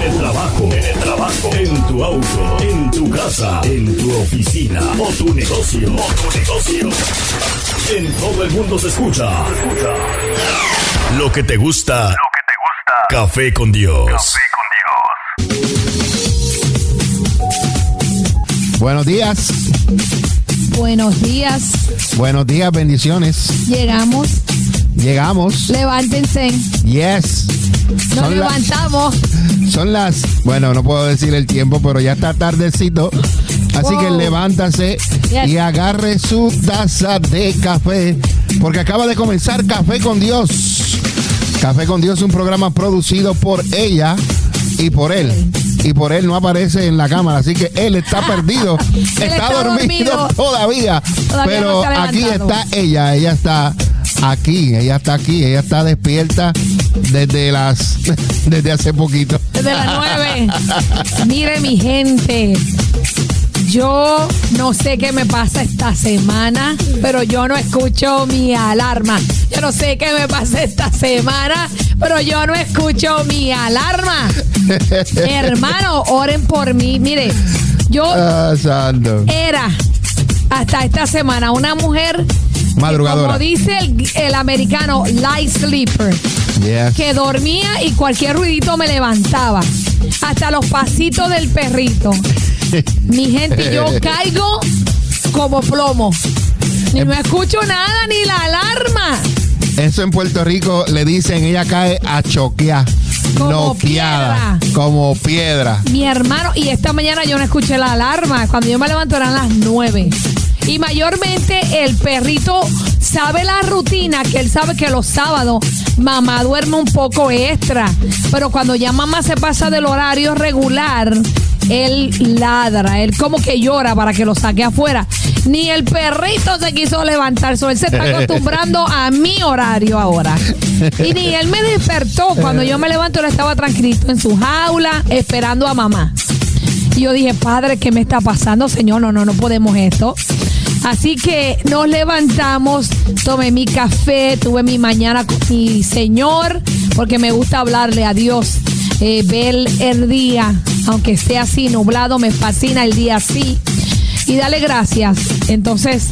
En el trabajo, en el trabajo, en tu auto, en tu casa, en tu oficina o tu negocio, o tu negocio. En todo el mundo se escucha. Lo que te gusta. Lo que te gusta. Café con Dios. Café con Dios. Buenos días. Buenos días. Buenos días, bendiciones. Llegamos. Llegamos. Levántense. Yes. Nos levantamos. Son las, bueno, no puedo decir el tiempo, pero ya está tardecito. Así que levántase y agarre su taza de café, porque acaba de comenzar Café con Dios. Café con Dios es un programa producido por ella y por él. Y por él no aparece en la cámara, así que él está perdido, está, dormido, todavía, pero aquí está ella, ella está aquí, ella está aquí, ella está despierta desde las desde hace poquito. Desde las nueve. Mire mi gente. Yo no sé qué me pasa esta semana, pero yo no escucho mi alarma. Yo no sé qué me pasa esta semana, pero yo no escucho mi alarma. Hermano, oren por mí. Mire, yo ah, era hasta esta semana una mujer Madrugadora. Como dice el, americano, light sleeper. Que dormía y cualquier ruidito me levantaba. Hasta los pasitos del perrito. Mi gente, yo caigo como plomo. Ni no escucho nada, ni la alarma. Eso en Puerto Rico le dicen, ella cae a choquear. Como piedra. Como piedra. Mi hermano, y esta mañana yo no escuché la alarma. Cuando yo me levanto eran las nueve. Y mayormente el perrito sabe la rutina, que él sabe que los sábados mamá duerme un poco extra. Pero cuando ya mamá se pasa del horario regular, él ladra, él como que llora para que lo saque afuera. Ni el perrito se quiso levantar, él se está acostumbrando a mi horario ahora. Y ni él me despertó. Cuando yo me levanto, él estaba tranquilito en su jaula, esperando a mamá. Y yo dije, padre, ¿qué me está pasando? Señor, no, no, no podemos esto. Así que nos levantamos, tomé mi café, tuve mi mañana con mi Señor, porque me gusta hablarle a Dios, eh, ver el día, aunque sea así nublado, me fascina el día así. Y dale gracias. Entonces,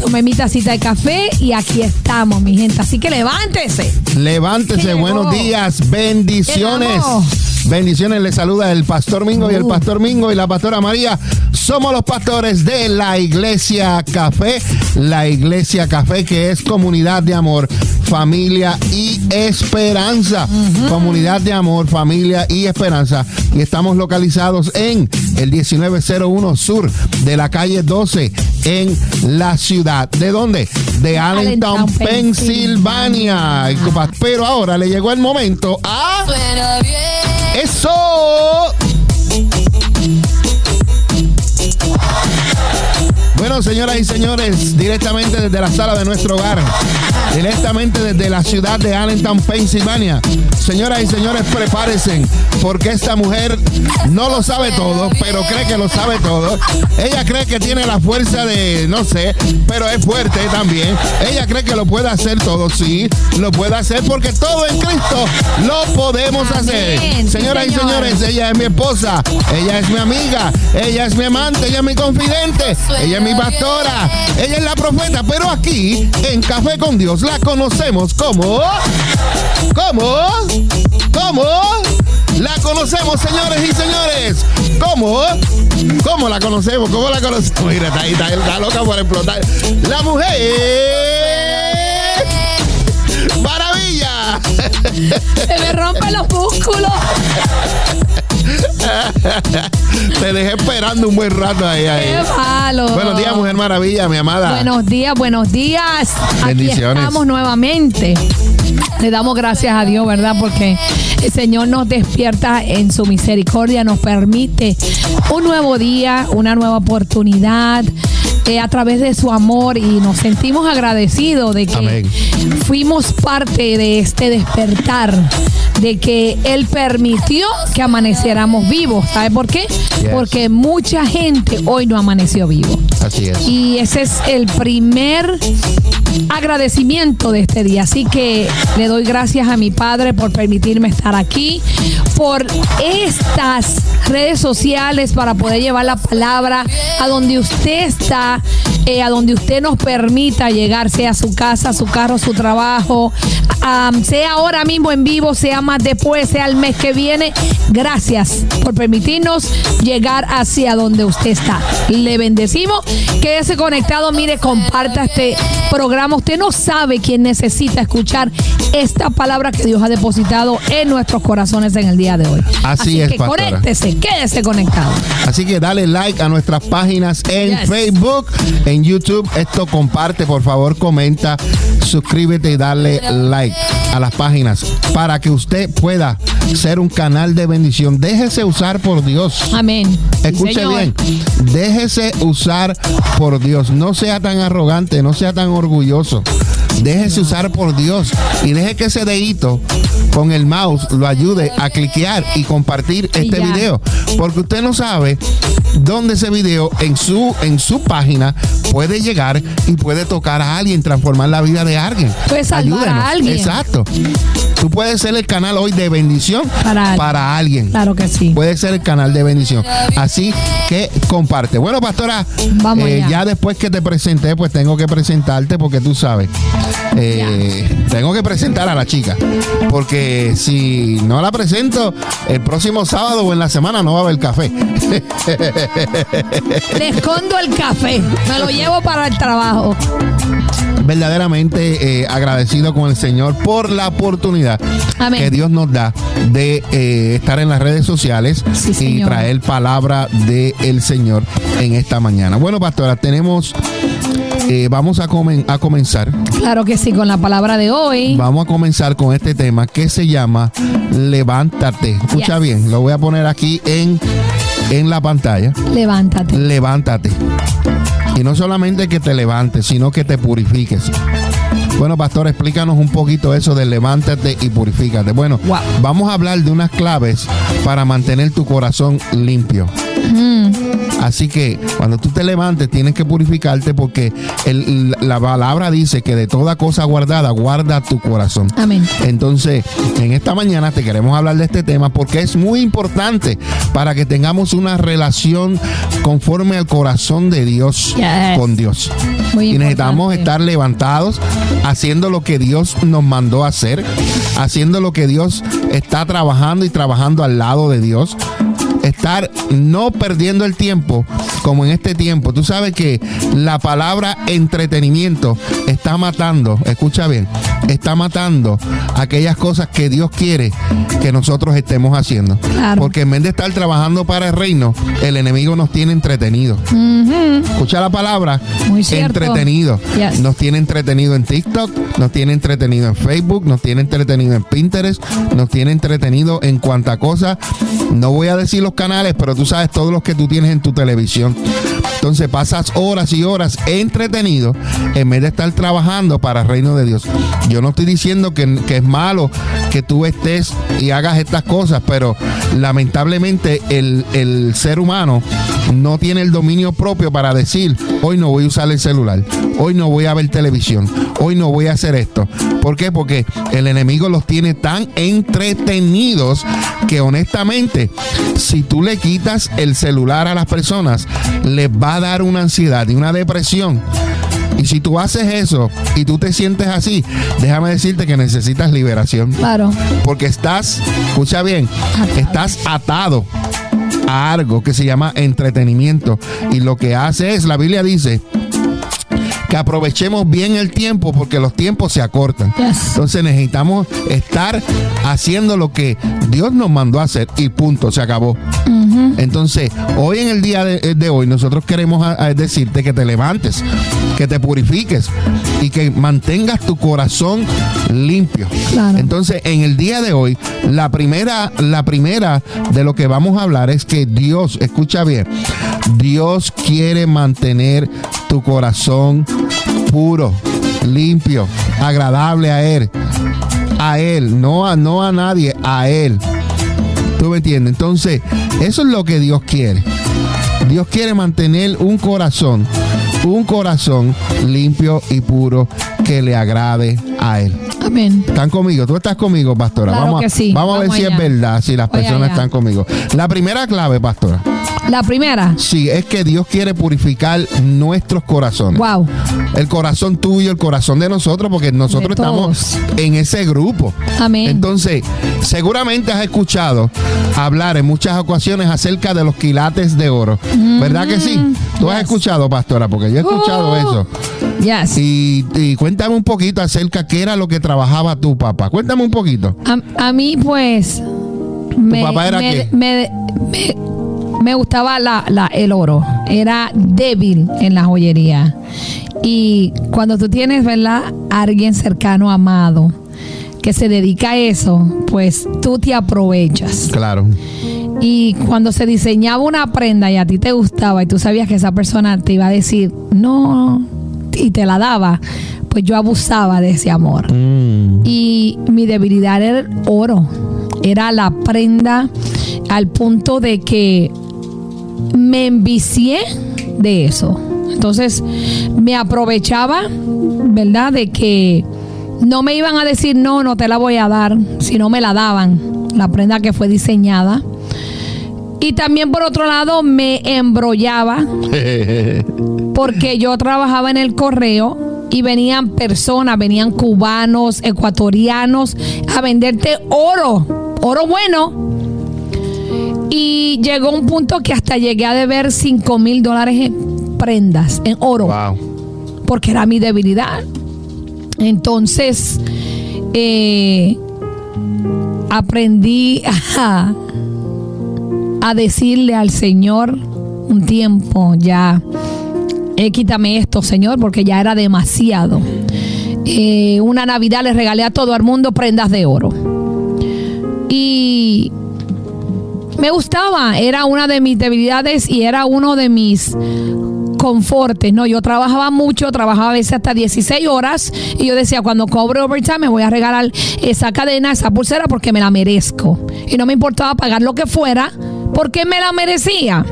tomé mi tacita de café y aquí estamos, mi gente. Así que levántese. Levántese, buenos días, bendiciones. Bendiciones, le saluda el pastor Mingo y el pastor Mingo y la pastora María. Somos los pastores de la Iglesia Café, la Iglesia Café que es comunidad de amor, familia y esperanza. Comunidad de amor, familia y esperanza. Y estamos localizados en el 1901 Sur de la calle 12 en la ciudad. ¿De dónde? De Allentown, Pensilvania. Pero ahora le llegó el momento a... ¡Eso! Bueno, señoras y señores, directamente desde la sala de nuestro hogar, directamente desde la ciudad de Allentown, Pensilvania. Señoras y señores, prepárense, porque esta mujer no lo sabe todo, pero cree que lo sabe todo. Ella cree que tiene la fuerza de, no sé, pero es fuerte también. Ella cree que lo puede hacer todo, sí, lo puede hacer porque todo en Cristo lo podemos hacer. Señoras y señores, ella es mi esposa, ella es mi amiga, ella es mi amante, ella es mi confidente, ella es mi pastora, ella es la profeta, pero aquí en Café con Dios la conocemos como, ¿cómo? ¿Cómo? La conocemos, señores y señores. ¿Cómo? ¿Cómo la conocemos? ¿Cómo la conocemos? Mira, está ahí, está, loca por explotar. La mujer. ¡Maravilla! Se me rompen los músculos. Te dejé esperando un buen rato ahí. ahí. Qué malo. Buenos días, Mujer Maravilla, mi amada. Buenos días, buenos días. Bendiciones. Aquí estamos nuevamente. Le damos gracias a Dios, ¿verdad? Porque el Señor nos despierta en su misericordia, nos permite un nuevo día, una nueva oportunidad. Eh, a través de su amor y nos sentimos agradecidos de que Amén. fuimos parte de este despertar, de que Él permitió que amaneciéramos vivos. ¿Sabe por qué? Porque mucha gente hoy no amaneció vivo. Así es. Y ese es el primer agradecimiento de este día. Así que le doy gracias a mi padre por permitirme estar aquí, por estas redes sociales para poder llevar la palabra a donde usted está, eh, a donde usted nos permita llegar, sea a su casa, su carro, su trabajo, sea ahora mismo en vivo, sea más después, sea el mes que viene. Gracias por permitirnos llegar hacia donde usted está. Le bendecimos. Quédese conectado, mire, comparta este programa. Usted no sabe quién necesita escuchar esta palabra que Dios ha depositado en nuestros corazones en el día de hoy. Así es, que pastora. conéctese, quédese conectado. Así que dale like a nuestras páginas en Yes. Facebook, en YouTube. Esto comparte, por favor, comenta, suscríbete y dale like a las páginas para que usted pueda ser un canal de bendición. Déjese usar por Dios. Amén. Escuche señor. bien, déjese usar por Dios. No sea tan arrogante, no sea tan orgulloso. Déjese usar por Dios y deje que ese dedito con el mouse lo ayude a cliquear y compartir Y este ya. video. Porque usted no sabe dónde ese video en su, en su página puede llegar y puede tocar a alguien, transformar la vida de alguien. Puede salvar a alguien. Exacto. Tú puedes ser el canal hoy de bendición Para para, alguien. alguien Claro que sí. puede ser el canal de bendición. Así que comparte. Bueno, pastora, Vamos eh, ya después que te presenté, pues tengo que presentarte porque tú sabes. Eh, tengo que presentar a la chica. Porque si no la presento, el próximo sábado o en la semana no va a haber café. Le escondo el café. Me lo llevo para el trabajo. Verdaderamente eh, agradecido con el Señor por la oportunidad Amén. que Dios nos da de eh, estar en las redes sociales Sí, y señor. traer palabra del Señor en esta mañana. Bueno, pastora, tenemos, eh, vamos a, comen- a comenzar, Claro que sí, con la palabra de hoy. vamos a comenzar con este tema que se llama Levántate. Escucha Yes. bien, lo voy a poner aquí en, en la pantalla. Levántate. Levántate. Y no solamente que te levantes, sino que te purifiques. Bueno, pastor, explícanos un poquito eso de levántate y purifícate. Bueno, Wow. vamos a hablar de unas claves para mantener tu corazón limpio. Así que cuando tú te levantes tienes que purificarte porque el- la palabra dice que de toda cosa guardada guarda tu corazón. Amén. Entonces, en esta mañana te queremos hablar de este tema porque es muy importante para que tengamos una relación conforme al corazón de Dios Yes. con Dios. Muy y necesitamos importante. estar levantados, haciendo lo que Dios nos mandó a hacer, haciendo lo que Dios está trabajando y trabajando al lado de Dios. Estar no perdiendo el tiempo como en este tiempo. Tú sabes que la palabra entretenimiento está matando, escucha bien, está matando aquellas cosas que Dios quiere que nosotros estemos haciendo. Claro. Porque en vez de estar trabajando para el reino, el enemigo nos tiene entretenidos. Escucha la palabra Muy entretenido. Yes. Nos tiene entretenido en TikTok, nos tiene entretenido en Facebook, nos tiene entretenido en Pinterest, nos tiene entretenido en cuanta cosa. No voy a decir los canales, pero tú sabes todos los que tú tienes en tu televisión. Entonces pasas horas y horas entretenido en vez de estar trabajando para el reino de Dios. Yo no estoy diciendo que, que es malo que tú estés y hagas estas cosas, pero lamentablemente el, el ser humano no tiene el dominio propio para decir, hoy no voy a usar el celular, hoy no voy a ver televisión, hoy no voy a hacer esto. ¿Por qué? Porque el enemigo los tiene tan entretenidos que honestamente, si tú le quitas el celular a las personas, les va a dar una ansiedad y una depresión. Y si tú haces eso y tú te sientes así, déjame decirte que necesitas liberación. Claro. Porque estás, escucha bien, estás atado a algo que se llama entretenimiento. Y lo que hace es, la Biblia dice que aprovechemos bien el tiempo porque los tiempos se acortan. Yes. Entonces necesitamos estar haciendo lo que Dios nos mandó a hacer y punto, se acabó. Entonces, hoy en el día de, de hoy nosotros queremos a- a decirte que te levantes, que te purifiques y que mantengas tu corazón limpio. Claro. Entonces, en el día de hoy, la primera, la primera de lo que vamos a hablar es que Dios, escucha bien, Dios quiere mantener tu corazón puro, limpio, agradable a Él. A Él, no a, no a nadie, a Él. ¿Tú me entiendes? Entonces, eso es lo que Dios quiere. Dios quiere mantener un corazón, un corazón limpio y puro que le agrade a Él. Amén. ¿Están conmigo? ¿Tú estás conmigo, pastora? Claro vamos a, sí. vamos a ver si es verdad, si las Voy personas allá. están conmigo. La primera clave, pastora, La primera. sí, es que Dios quiere purificar nuestros corazones. Wow. El corazón tuyo, el corazón de nosotros, porque nosotros estamos en ese grupo. Amén. Entonces, seguramente has escuchado hablar en muchas ocasiones acerca de los quilates de oro. ¿Verdad que sí? Tú has Mm, escuchado, pastora, porque yo he escuchado Oh. eso. Yes. Y, y cuéntame un poquito acerca qué era lo que trabajaba tu papá. Cuéntame un poquito. A, a mí, pues. Me, papá era me, qué? me- me- me gustaba la, la- el oro. Era débil en la joyería. Y cuando tú tienes, ¿verdad? Alguien cercano, amado, que se dedica a eso, pues tú te aprovechas. Claro. Y cuando se diseñaba una prenda y a ti te gustaba y tú sabías que esa persona te iba a decir no y te la daba, pues yo abusaba de ese amor. Mm. Y mi debilidad era el oro. Era la prenda al punto de que me envicié de eso. Entonces me aprovechaba, ¿verdad? De que no me iban a decir no, no te la voy a dar, si no me la daban, la prenda que fue diseñada. Y también por otro lado me embrollaba porque yo trabajaba en el correo y venían personas, venían cubanos, ecuatorianos a venderte oro, oro bueno. Y llegó un punto que hasta llegué a deber 5 mil dólares en prendas, en oro, wow. porque era mi debilidad. Entonces, eh, aprendí a, a decirle al Señor un tiempo ya, eh, quítame esto, Señor, porque ya era demasiado. Eh, una Navidad le regalé a todo el mundo prendas de oro. Y me gustaba, era una de mis debilidades y era uno de mis confortes, ¿no? Yo trabajaba mucho, trabajaba a veces hasta 16 horas y yo decía, cuando cobre overtime me voy a regalar esa cadena, esa pulsera porque me la merezco. Y no me importaba pagar lo que fuera porque me la merecía.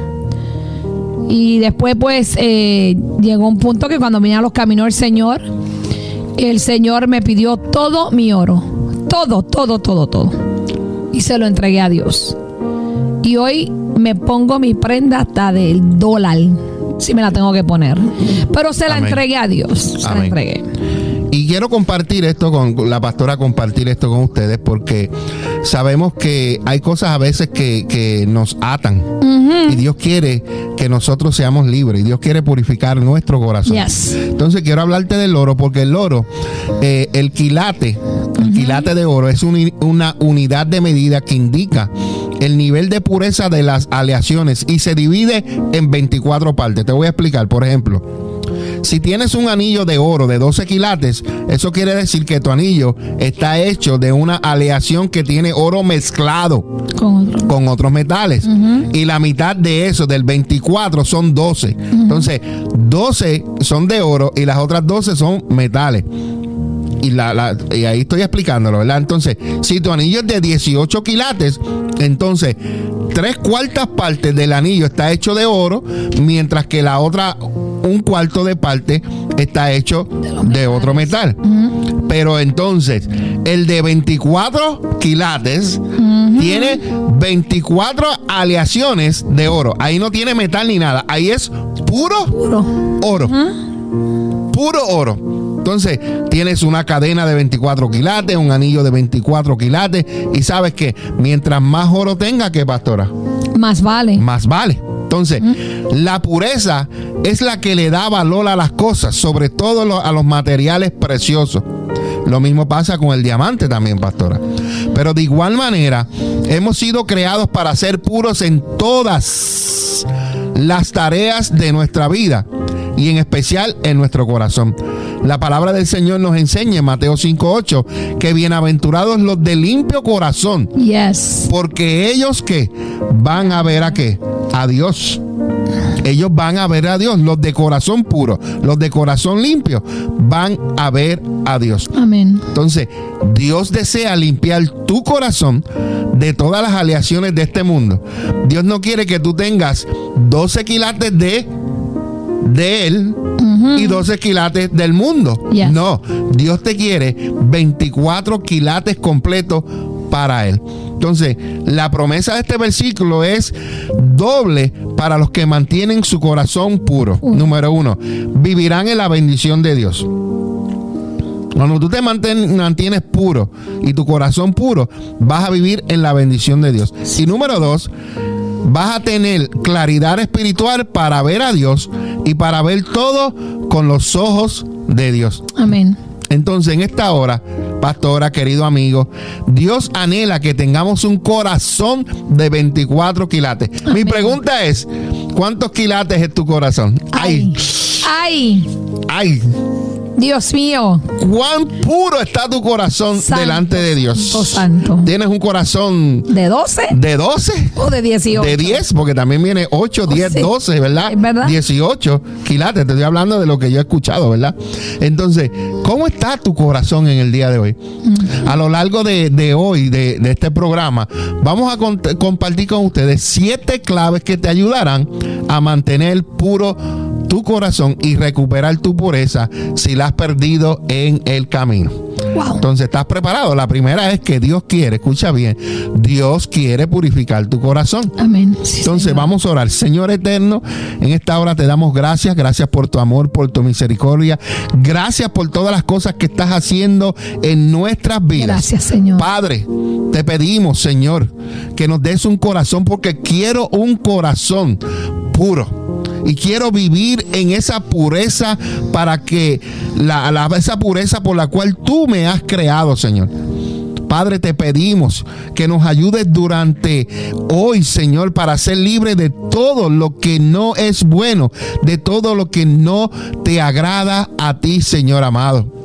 Y después pues eh, llegó un punto que cuando vine a los caminos del Señor, el Señor me pidió todo mi oro, todo, todo, todo, todo. Y se lo entregué a Dios. Y hoy me pongo mi prenda hasta del dólar, si me la tengo que poner. Pero se la Amén. entregué a Dios. Se la entregué. Y quiero compartir esto con la pastora, compartir esto con ustedes, porque sabemos que hay cosas a veces que, que nos atan. Y Dios quiere que nosotros seamos libres. Y Dios quiere purificar nuestro corazón. Yes. Entonces quiero hablarte del oro, porque el oro, eh, el quilate, el quilate de oro es una unidad de medida que indica el nivel de pureza de las aleaciones y se divide en 24 partes. Te voy a explicar, por ejemplo. Si tienes un anillo de oro de 12 quilates, eso quiere decir que tu anillo está hecho de una aleación que tiene oro mezclado Con otro. con otros metales. Y la mitad de eso, del 24, son 12. Entonces, 12 son de oro y las otras 12 son metales. Y, la, la- y ahí estoy explicándolo, ¿verdad? Entonces, si tu anillo es de 18 quilates, entonces tres cuartas partes del anillo está hecho de oro, mientras que la otra, un cuarto de parte, está hecho de, otro metal. Pero entonces, el de 24 quilates tiene 24 aleaciones de oro. Ahí no tiene metal ni nada. Ahí es puro Puro. oro. Puro oro. Entonces, tienes una cadena de 24 quilates, un anillo de 24 quilates. Y sabes que mientras más oro tenga, que pastora, Más vale. más vale. Entonces, la pureza es la que le da valor a las cosas, sobre todo a los materiales preciosos. Lo mismo pasa con el diamante también, pastora. Pero de igual manera, hemos sido creados para ser puros en todas las tareas de nuestra vida y en especial en nuestro corazón. La palabra del Señor nos enseña en Mateo 5:8 que bienaventurados los de limpio corazón. Yes. Porque ellos que van a ver a qué? A Dios ellos van a ver a Dios. Los de corazón puro, los de corazón limpio, van a ver a Dios. Amén. Entonces, Dios desea limpiar tu corazón de todas las aleaciones de este mundo. Dios no quiere que tú tengas 12 quilates de, de Él y 12 quilates del mundo. No, Dios te quiere 24 quilates completos para Él. Entonces, la promesa de este versículo es doble para los que mantienen su corazón puro. Número uno, vivirán en la bendición de Dios. Cuando tú te mantienes puro y tu corazón puro, vas a vivir en la bendición de Dios. Y número dos, vas a tener claridad espiritual para ver a Dios y para ver todo con los ojos de Dios. Amén. Entonces, en esta hora, pastora, querido amigo, Dios anhela que tengamos un corazón de 24 quilates. Mi pregunta es, ¿cuántos quilates es tu corazón? Ay. Ay. Ay. Dios mío. ¿Cuán puro está tu corazón delante de Dios? Santo. ¿Tienes un corazón de 12? ¿De 12? ¿O de 18? De 10, porque también viene 8, 10, 12, ¿verdad? ¿Es verdad? 18 quilates. Te estoy hablando de lo que yo he escuchado, ¿verdad? Entonces, ¿cómo está tu corazón en el día de hoy? A lo largo de, hoy, de, este programa, vamos a compartir con ustedes siete claves que te ayudarán a mantener puro tu corazón y recuperar tu pureza si la has perdido en el camino. Entonces, ¿estás preparado? La primera es que Dios quiere, escucha bien, Dios quiere purificar tu corazón. Amén. Entonces, vamos a orar. Señor eterno, en esta hora te damos gracias, gracias por tu amor, por tu misericordia, gracias por todas las cosas que estás haciendo en nuestras vidas. Gracias, Señor. Padre, te pedimos, Señor, que nos des un corazón porque quiero un corazón puro y quiero vivir en esa pureza para que la, esa pureza por la cual tú me has creado, Señor. Padre, te pedimos que nos ayudes durante hoy, Señor, para ser libre de todo lo que no es bueno, de todo lo que no te agrada a ti, Señor amado.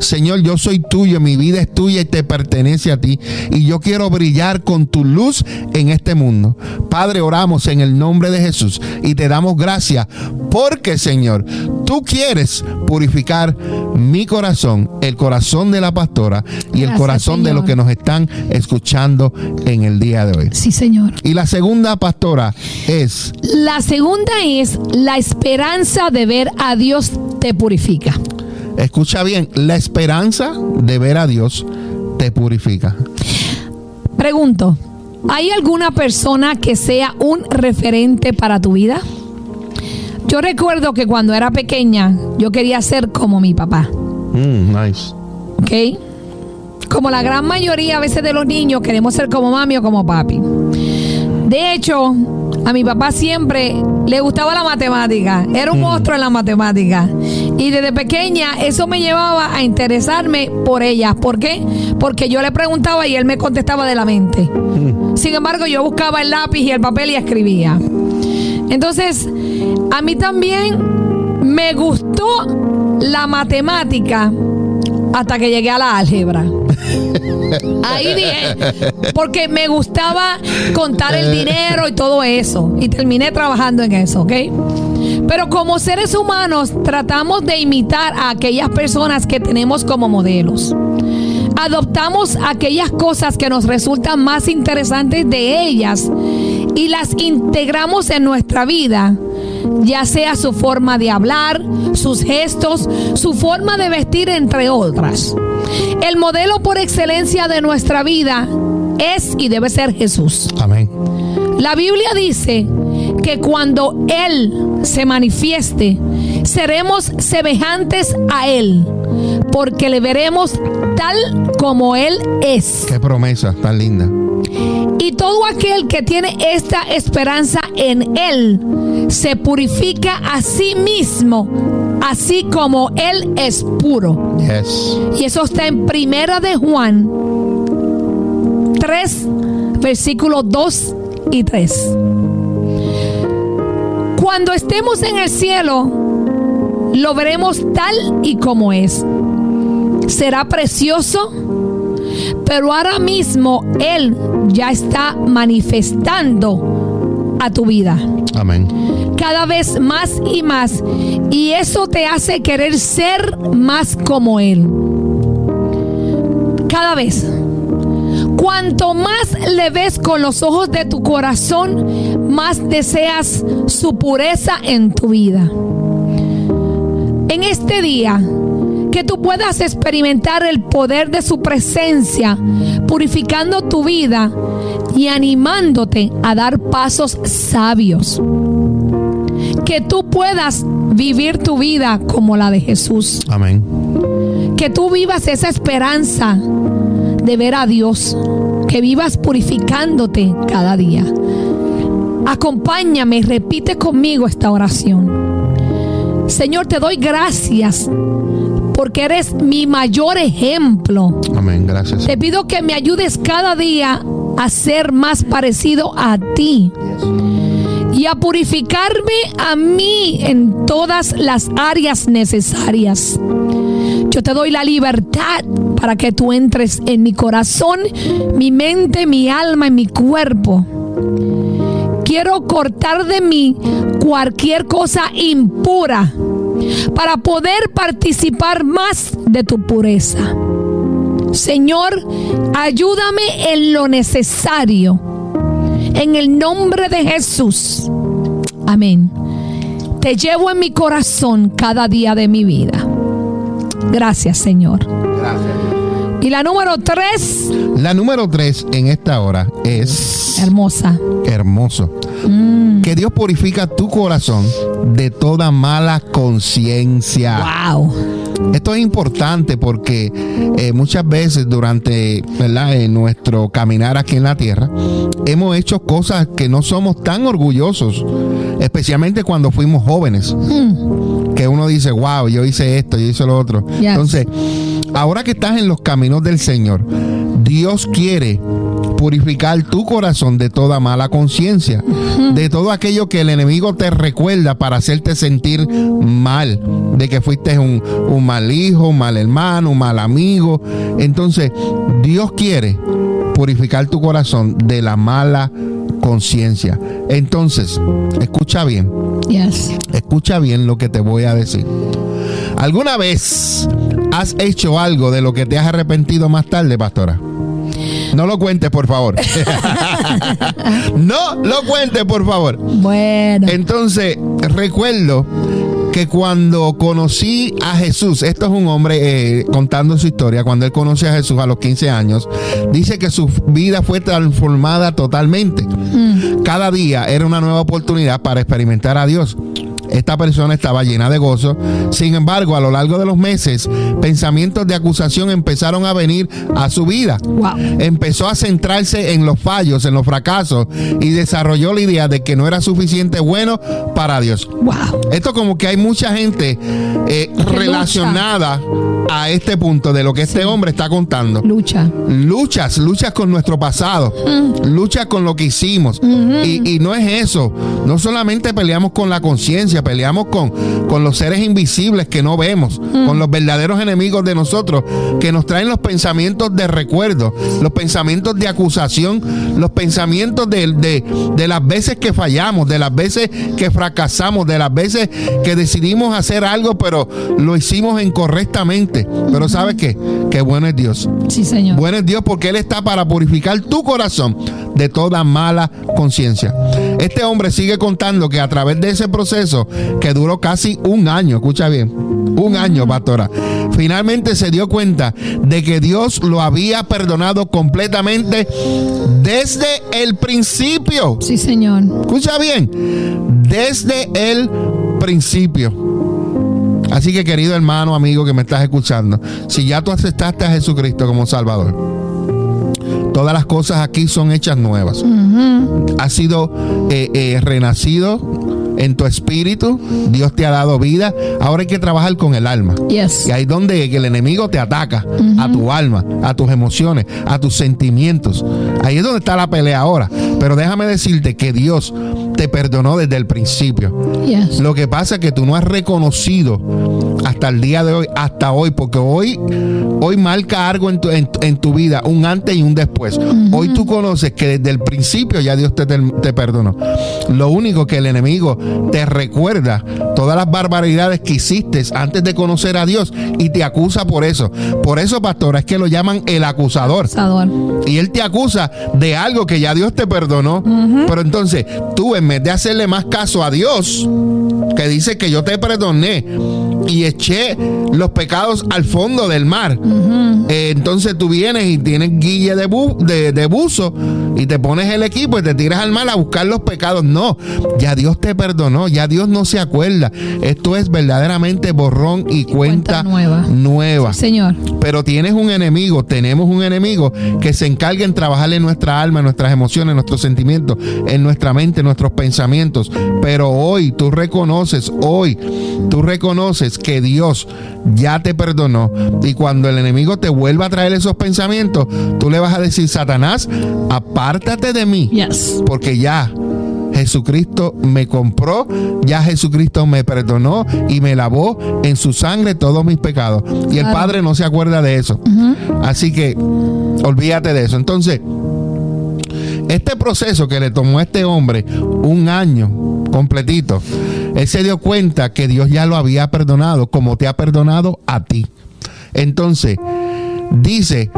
Señor, yo soy tuyo, mi vida es tuya y te pertenece a ti. Y yo quiero brillar con tu luz en este mundo. Padre, oramos en el nombre de Jesús y te damos gracias porque, Señor, tú quieres purificar mi corazón, el corazón de la pastora y el corazón de los que nos están escuchando en el día de hoy. Sí, Señor. Y la segunda, pastora, es... La segunda es la esperanza de ver a Dios te purifica. Escucha bien, la esperanza de ver a Dios te purifica. Pregunto, ¿hay alguna persona que sea un referente para tu vida? Yo recuerdo que cuando era pequeña yo quería ser como mi papá. Mm, nice. ¿Ok? Como la gran mayoría a veces de los niños queremos ser como mami o como papi. De hecho, a mi papá siempre le gustaba la matemática. Era un mm. monstruo en la matemática. Y desde pequeña eso me llevaba a interesarme por ellas. ¿Por qué? Porque yo le preguntaba y él me contestaba de la mente. Mm. Sin embargo, yo buscaba el lápiz y el papel y escribía. Entonces, a mí también me gustó la matemática hasta que llegué a la álgebra. Ahí bien, porque me gustaba contar el dinero y todo eso. Y terminé trabajando en eso, ¿ok? Pero como seres humanos tratamos de imitar a aquellas personas que tenemos como modelos. Adoptamos aquellas cosas que nos resultan más interesantes de ellas y las integramos en nuestra vida ya sea su forma de hablar, sus gestos, su forma de vestir, entre otras. El modelo por excelencia de nuestra vida es y debe ser Jesús. Amén. La Biblia dice que cuando Él se manifieste, seremos semejantes a Él, porque le veremos tal como Él es. Qué promesa tan linda. Y todo aquel que tiene esta esperanza en Él se purifica a sí mismo, así como Él es puro. Yes. Y eso está en Primera de Juan 3, versículos 2 y 3. Cuando estemos en el cielo, lo veremos tal y como es. Será precioso, pero ahora mismo Él ya está manifestando a tu vida Amén. cada vez más y más. Y eso te hace querer ser más como Él. Cada vez. Cuanto más le ves con los ojos de tu corazón, más deseas su pureza en tu vida. En este día, que tú puedas experimentar el poder de su presencia, purificando tu vida y animándote a dar pasos sabios que tú puedas vivir tu vida como la de Jesús. Amén. Que tú vivas esa esperanza de ver a Dios. Que vivas purificándote cada día. Acompáñame y repite conmigo esta oración. Señor, te doy gracias porque eres mi mayor ejemplo. Amén. Gracias. Te pido que me ayudes cada día a ser más parecido a ti y a purificarme a mí en todas las áreas necesarias. Yo te doy la libertad para que tú entres en mi corazón, mi mente, mi alma y mi cuerpo. Quiero cortar de mí cualquier cosa impura para poder participar más de tu pureza. Señor, ayúdame en lo necesario. En el nombre de Jesús. Amén. Te llevo en mi corazón cada día de mi vida. Gracias, Señor. Y la número tres, La número tres en esta hora es hermosa. hermoso. Que Dios purifica tu corazón de toda mala conciencia. Wow. Esto es importante porque eh, muchas veces durante ¿verdad? en nuestro caminar aquí en la tierra hemos hecho cosas que no somos tan orgullosos, especialmente cuando fuimos jóvenes. Que uno dice, wow, yo hice esto, yo hice lo otro. Yes. Entonces, ahora que estás en los caminos del Señor, Dios quiere purificar tu corazón de toda mala conciencia, de todo aquello que el enemigo te recuerda para hacerte sentir mal, de que fuiste un, un mal hijo, un mal hermano, un mal amigo. Entonces, Dios quiere purificar tu corazón de la mala conciencia. Entonces, escucha bien, Yes. escucha bien lo que te voy a decir. ¿Alguna vez has hecho algo de lo que te has arrepentido más tarde, pastora? No lo cuentes, por favor. no lo cuentes, por favor. Bueno. Entonces, recuerdo que cuando conocí a Jesús, esto es un hombre eh, contando su historia, cuando él conoce a Jesús a los 15 años, dice que su vida fue transformada totalmente. Cada día era una nueva oportunidad para experimentar a Dios. Esta persona estaba llena de gozo. Sin embargo, a lo largo de los meses, pensamientos de acusación empezaron a venir a su vida. Wow. Empezó a centrarse en los fallos, en los fracasos y desarrolló la idea de que no era suficiente bueno para Dios. Wow. Esto como que hay mucha gente eh, relacionada a este punto de lo que este hombre está contando. Lucha. Luchas, luchas con nuestro pasado, luchas con lo que hicimos. y, y no es eso, no solamente peleamos con la conciencia, peleamos con, con los seres invisibles que no vemos, con los verdaderos enemigos de nosotros, que nos traen los pensamientos de recuerdo, los pensamientos de acusación, los pensamientos de, de, de las veces que fallamos, de las veces que fracasamos, de las veces que decidimos hacer algo, pero lo hicimos incorrectamente. Pero ¿sabes qué? Qué bueno es Dios. Sí, Señor. Bueno es Dios porque Él está para purificar tu corazón de toda mala conciencia. Este hombre sigue contando que a través de ese proceso, que duró casi un año, escucha bien, un año, pastora, finalmente se dio cuenta de que Dios lo había perdonado completamente desde el principio. Sí, Señor. Escucha bien, desde el principio. Así que querido hermano, amigo que me estás escuchando, si ya tú aceptaste a Jesucristo como Salvador, todas las cosas aquí son hechas nuevas. Has sido eh, eh, renacido en tu espíritu, Dios te ha dado vida, ahora hay que trabajar con el alma. Yes. Y ahí es donde el enemigo te ataca, a tu alma, a tus emociones, a tus sentimientos. Ahí es donde está la pelea ahora. Pero déjame decirte que Dios te perdonó desde el principio. Yes. Lo que pasa es que tú no has reconocido hasta el día de hoy, hasta hoy, porque hoy, hoy marca algo en tu, en, en tu vida, un antes y un después. Hoy tú conoces que desde el principio ya Dios te, te, te perdonó. Lo único que el enemigo te recuerda todas las barbaridades que hiciste antes de conocer a Dios y te acusa por eso. Por eso, pastora, es que lo llaman el acusador. Acusador. Y él te acusa de algo que ya Dios te perdonó. Pero entonces, tú en vez de hacerle más caso a Dios, que dice que yo te perdoné y eché los pecados al fondo del mar, eh, entonces tú vienes y tienes guille de, bu- de, de buzo y te pones el equipo y te tiras al mar a buscar los pecados. No, ya Dios te perdonó, ya Dios no se acuerda. Esto es verdaderamente borrón y cuenta, Cuenta nueva. nueva. Señor. Pero tienes un enemigo, tenemos un enemigo que se encarga en trabajar en nuestra alma, en nuestras emociones, en nuestros sentimientos, en nuestra mente, en nuestros pensamientos. Pero hoy tú reconoces, hoy tú reconoces que Dios ya te perdonó. Y cuando el enemigo te vuelva a traer esos pensamientos, tú le vas a decir, Satanás, apártate de mí Yes. porque ya Jesucristo me compró, ya Jesucristo me perdonó y me lavó en su sangre todos mis pecados. Y el. Padre no se acuerda de eso. Así que olvídate de eso. Entonces, este proceso que le tomó a este hombre un año completito, él se dio cuenta que Dios ya lo había perdonado como te ha perdonado a ti. Entonces, dice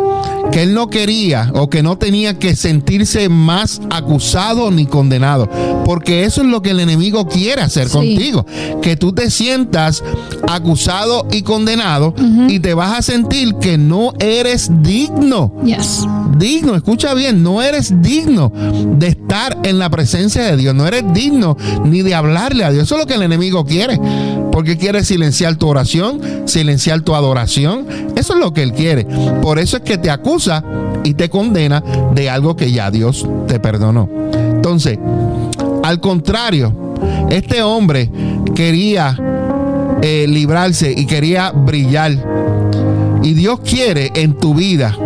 que él no quería o que no tenía que sentirse más acusado ni condenado, porque eso es lo que el enemigo quiere hacer Sí. contigo, que tú te sientas acusado y condenado y te vas a sentir que no eres digno Yes. digno, escucha bien, no eres digno de estar en la presencia de Dios, no eres digno ni de hablarle a Dios. Eso es lo que el enemigo quiere, porque quiere silenciar tu oración, silenciar tu adoración. Eso es lo que él quiere. Por eso es que te acusa y te condena de algo que ya Dios te perdonó. Entonces, al contrario, este hombre quería eh, librarse y quería brillar. Y Dios quiere en tu vida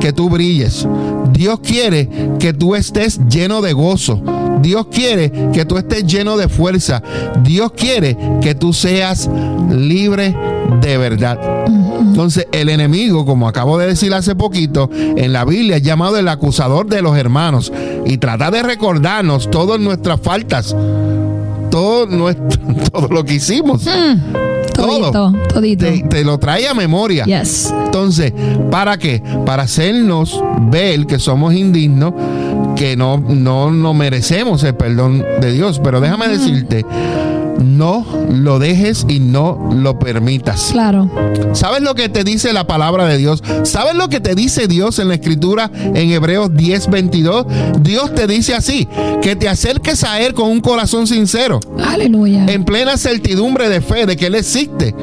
que tú brilles. Dios quiere que tú estés lleno de gozo. Dios quiere que tú estés lleno de fuerza. Dios quiere que tú seas libre de verdad. Entonces el enemigo, como acabo de decir hace poquito, en la Biblia es llamado el acusador de los hermanos y trata de recordarnos todas nuestras faltas, todo, nuestro, todo lo que hicimos. Todito. Todo. Todito. Te, te lo trae a memoria. Yes. Entonces, ¿para qué? Para hacernos ver que somos indignos, que no, no, no merecemos el perdón de Dios. Pero déjame decirte, no lo dejes y no lo permitas. Claro. ¿Sabes lo que te dice la palabra de Dios? ¿Sabes lo que te dice Dios en la escritura en Hebreos 10, 22? Dios te dice así, que te acerques a Él con un corazón sincero Aleluya. en plena certidumbre de fe de que Él existe.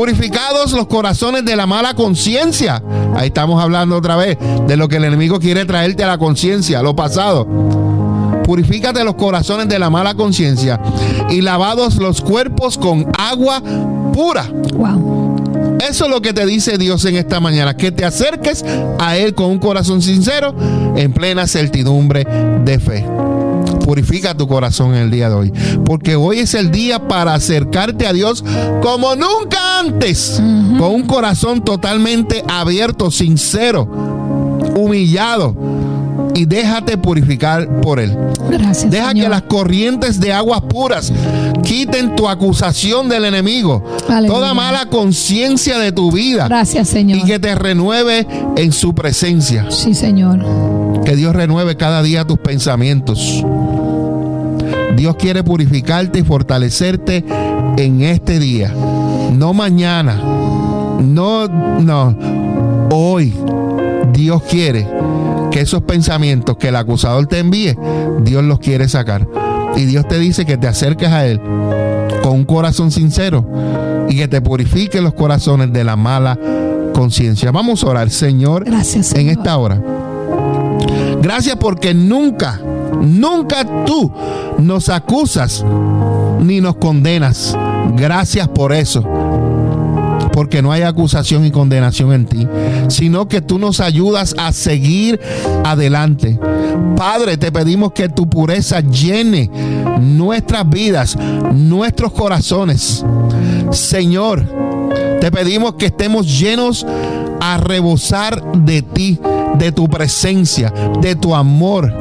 Purificados los corazones de la mala conciencia. Ahí estamos hablando otra vez de lo que el enemigo quiere traerte a la conciencia, lo pasado. Purifícate los corazones de la mala conciencia y lavados los cuerpos con agua pura. Wow. Eso es lo que te dice Dios en esta mañana, que te acerques a Él con un corazón sincero, en plena certidumbre de fe. Purifica tu corazón en el día de hoy, porque hoy es el día para acercarte a Dios como nunca antes, con un corazón totalmente abierto, sincero, humillado, y déjate purificar por Él. Gracias. Deja Señor. que las corrientes de aguas puras quiten tu acusación del enemigo, Aleluya. toda mala conciencia de tu vida Gracias, Señor. y que te renueve en su presencia. Sí, Señor. Que Dios renueve cada día tus pensamientos. Dios quiere purificarte y fortalecerte en este día, no mañana, no, no, hoy. Dios quiere que esos pensamientos que el acusador te envíe, Dios los quiere sacar. Y Dios te dice que te acerques a Él con un corazón sincero y que te purifique los corazones de la mala conciencia. Vamos a orar, Señor, Gracias, en Señor. esta hora. Gracias porque nunca Nunca tú nos acusas ni nos condenas. Gracias por eso porque no hay acusación y condenación en ti, sino que tú nos ayudas a seguir adelante. Padre, te pedimos que tu pureza llene nuestras vidas, nuestros corazones. Señor, te pedimos que estemos llenos a rebosar de ti, de tu presencia, de tu amor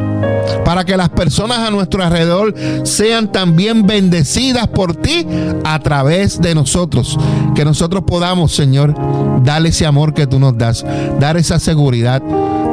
para que las personas a nuestro alrededor sean también bendecidas por ti a través de nosotros. Que nosotros podamos, Señor, dar ese amor que tú nos das, dar esa seguridad,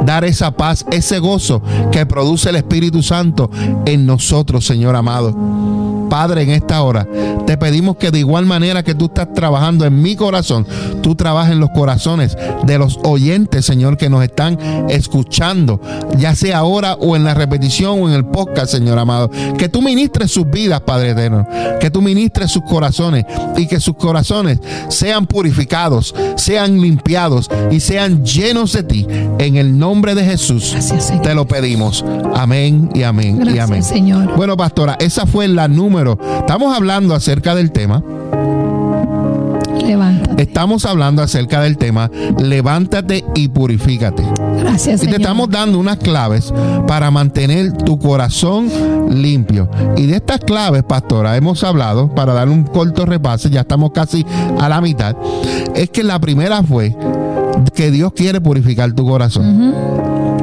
dar esa paz, ese gozo que produce el Espíritu Santo en nosotros, Señor amado. Padre, en esta hora, te pedimos que de igual manera que tú estás trabajando en mi corazón, tú trabajes en los corazones de los oyentes, Señor, que nos están escuchando, ya sea ahora o en la repetición o en el podcast, Señor amado. Que tú ministres sus vidas, Padre eterno. Que tú ministres sus corazones y que sus corazones sean purificados, sean limpiados y sean llenos de ti. En el nombre de Jesús te lo pedimos. Amén y amén y amén. Señor. Bueno, pastora, esa fue la número Estamos hablando acerca del tema. Levántate. Estamos hablando acerca del tema levántate y purifícate. Gracias. Y te estamos dando unas claves para mantener tu corazón limpio. Y de estas claves, pastora, hemos hablado, para dar un corto repaso, ya estamos casi a la mitad, es que la primera fue que Dios quiere purificar tu corazón.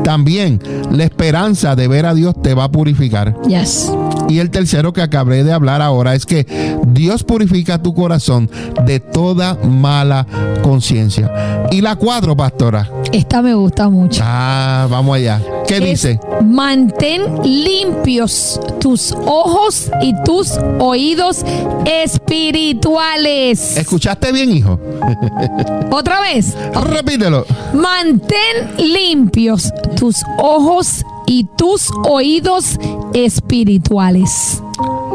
También la esperanza de ver a Dios te va a purificar. Yes. Y el tercero que acabé de hablar ahora es que Dios purifica tu corazón de toda mala conciencia. Y la cuatro, pastora. Esta me gusta mucho. Ah, vamos allá. ¿Qué dice? Mantén limpios tus ojos y tus oídos espirituales. ¿Escuchaste bien, hijo? Otra vez. Repítelo. Mantén limpios tus ojos y tus oídos espirituales.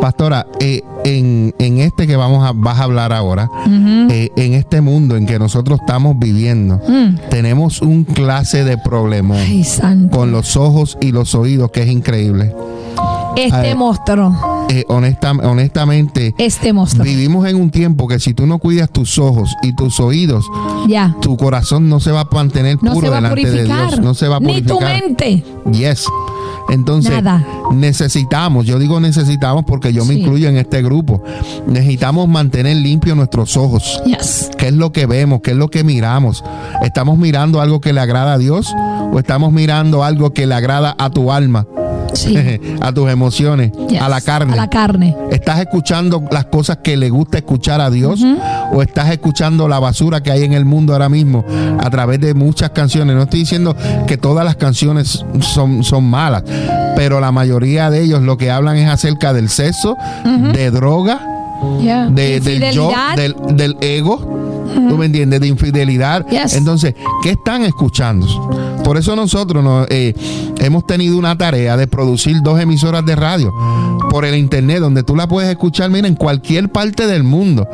Pastora, eh, en, en, este que vamos a, vas a hablar ahora, eh, en este mundo en que nosotros estamos viviendo, Mm. tenemos un clase de problema con los ojos y los oídos que es increíble. Este monstruo. Eh, honesta- honestamente, Este monstruo. vivimos en un tiempo que si tú no cuidas tus ojos y tus oídos, Ya. tu corazón no se va a mantener No puro delante de purificar. Dios. No se va a Ni tu purificar. mente. Yes. Entonces, Nada. necesitamos, yo digo necesitamos porque yo me Sí. incluyo en este grupo, necesitamos mantener limpios nuestros ojos. Yes. ¿Qué es lo que vemos? ¿Qué es lo que miramos? ¿Estamos mirando algo que le agrada a Dios o estamos mirando algo que le agrada a tu alma, Sí. a tus emociones, Yes. a la carne? A la carne. ¿Estás escuchando las cosas que le gusta escuchar a Dios? ¿O estás escuchando la basura que hay en el mundo ahora mismo a través de muchas canciones? No estoy diciendo que todas las canciones son, son malas, pero la mayoría de ellos lo que hablan es acerca del sexo, de droga, Yeah. de, del yo, del, del ego. ¿Tú me entiendes? De infidelidad. Yes. Entonces, ¿qué están escuchando? Por eso nosotros nos, eh, hemos tenido una tarea de producir dos emisoras de radio por el internet, donde tú la puedes escuchar, mira, en cualquier parte del mundo.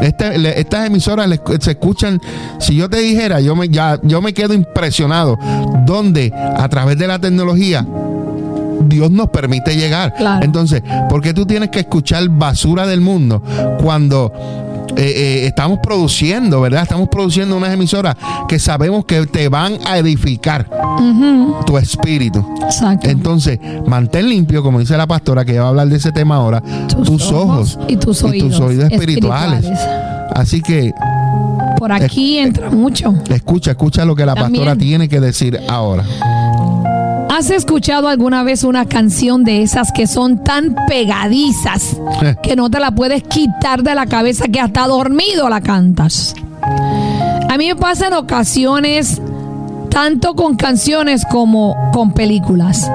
Este- le- estas emisoras le- se escuchan, si yo te dijera, yo me, ya, yo me quedo impresionado, donde a través de la tecnología Dios nos permite llegar. Claro. Entonces, ¿por qué tú tienes que escuchar basura del mundo cuando eh, eh, estamos produciendo, verdad? Estamos produciendo unas emisoras que sabemos que te van a edificar tu espíritu. Exacto. Entonces, mantén limpio, como dice la pastora, que va a hablar de ese tema ahora, tus, ojos, y tus oídos, espirituales. Así que Por aquí entra mucho. escucha, escucha lo que la También. pastora tiene que decir ahora. ¿Has escuchado alguna vez una canción de esas que son tan pegadizas que no te la puedes quitar de la cabeza que hasta dormido la cantas? A mí me pasa en ocasiones tanto con canciones como con películas.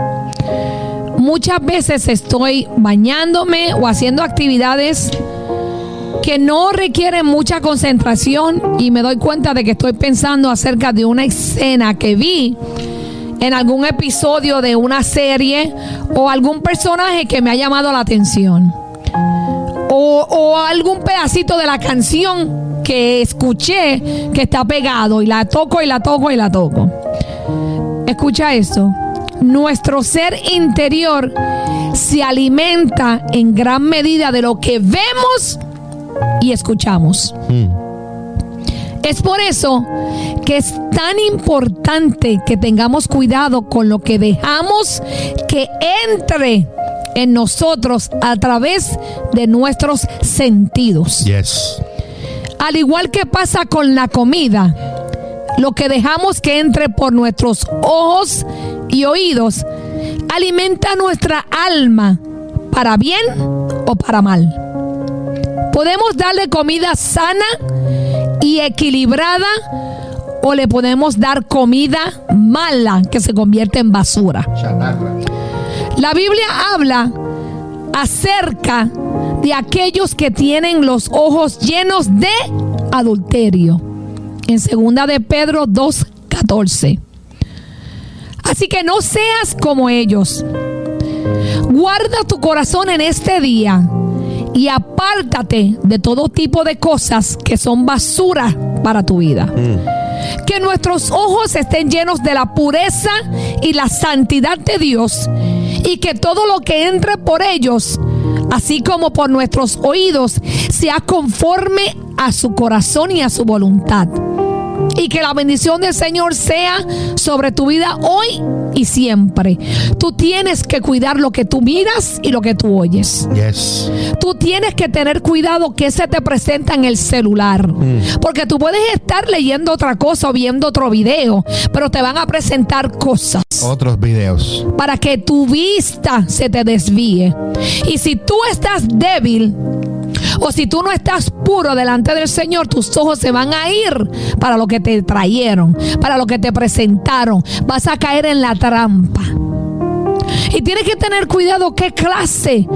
Muchas veces estoy bañándome o haciendo actividades que no requieren mucha concentración y me doy cuenta de que estoy pensando acerca de una escena que vi en algún episodio de una serie o algún personaje que me ha llamado la atención. O, algún pedacito de la canción que escuché que está pegado y la toco y la toco y la toco. Escucha esto. nuestro ser interior se alimenta en gran medida de lo que vemos y escuchamos. Es por eso que es tan importante que tengamos cuidado con lo que dejamos que entre en nosotros a través de nuestros sentidos. Yes. Al igual que pasa con la comida, lo que dejamos que entre por nuestros ojos y oídos alimenta nuestra alma para bien o para mal. Podemos darle comida sana y equilibrada o le podemos dar comida mala que se convierte en basura. La Biblia habla acerca de aquellos que tienen los ojos llenos de adulterio. En segunda de Pedro 2:14. Así que no seas como ellos. Guarda tu corazón en este día y apártate de todo tipo de cosas que son basura para tu vida. Que nuestros ojos estén llenos de la pureza y la santidad de Dios y que todo lo que entre por ellos, así como por nuestros oídos, sea conforme a su corazón y a su voluntad. Y que la bendición del Señor sea sobre tu vida hoy y siempre. Tú tienes que cuidar lo que tú miras y lo que tú oyes. Yes. Tú tienes que tener cuidado que se te presenta en el celular. Porque tú puedes estar leyendo otra cosa o viendo otro video, pero te van a presentar cosas Otros videos. para que tu vista se te desvíe. Y si tú estás débil o si tú no estás puro delante del Señor, tus ojos se van a ir para lo que te trajeron, para lo que te presentaron. Vas a caer en la trampa. Y tienes que tener cuidado qué clase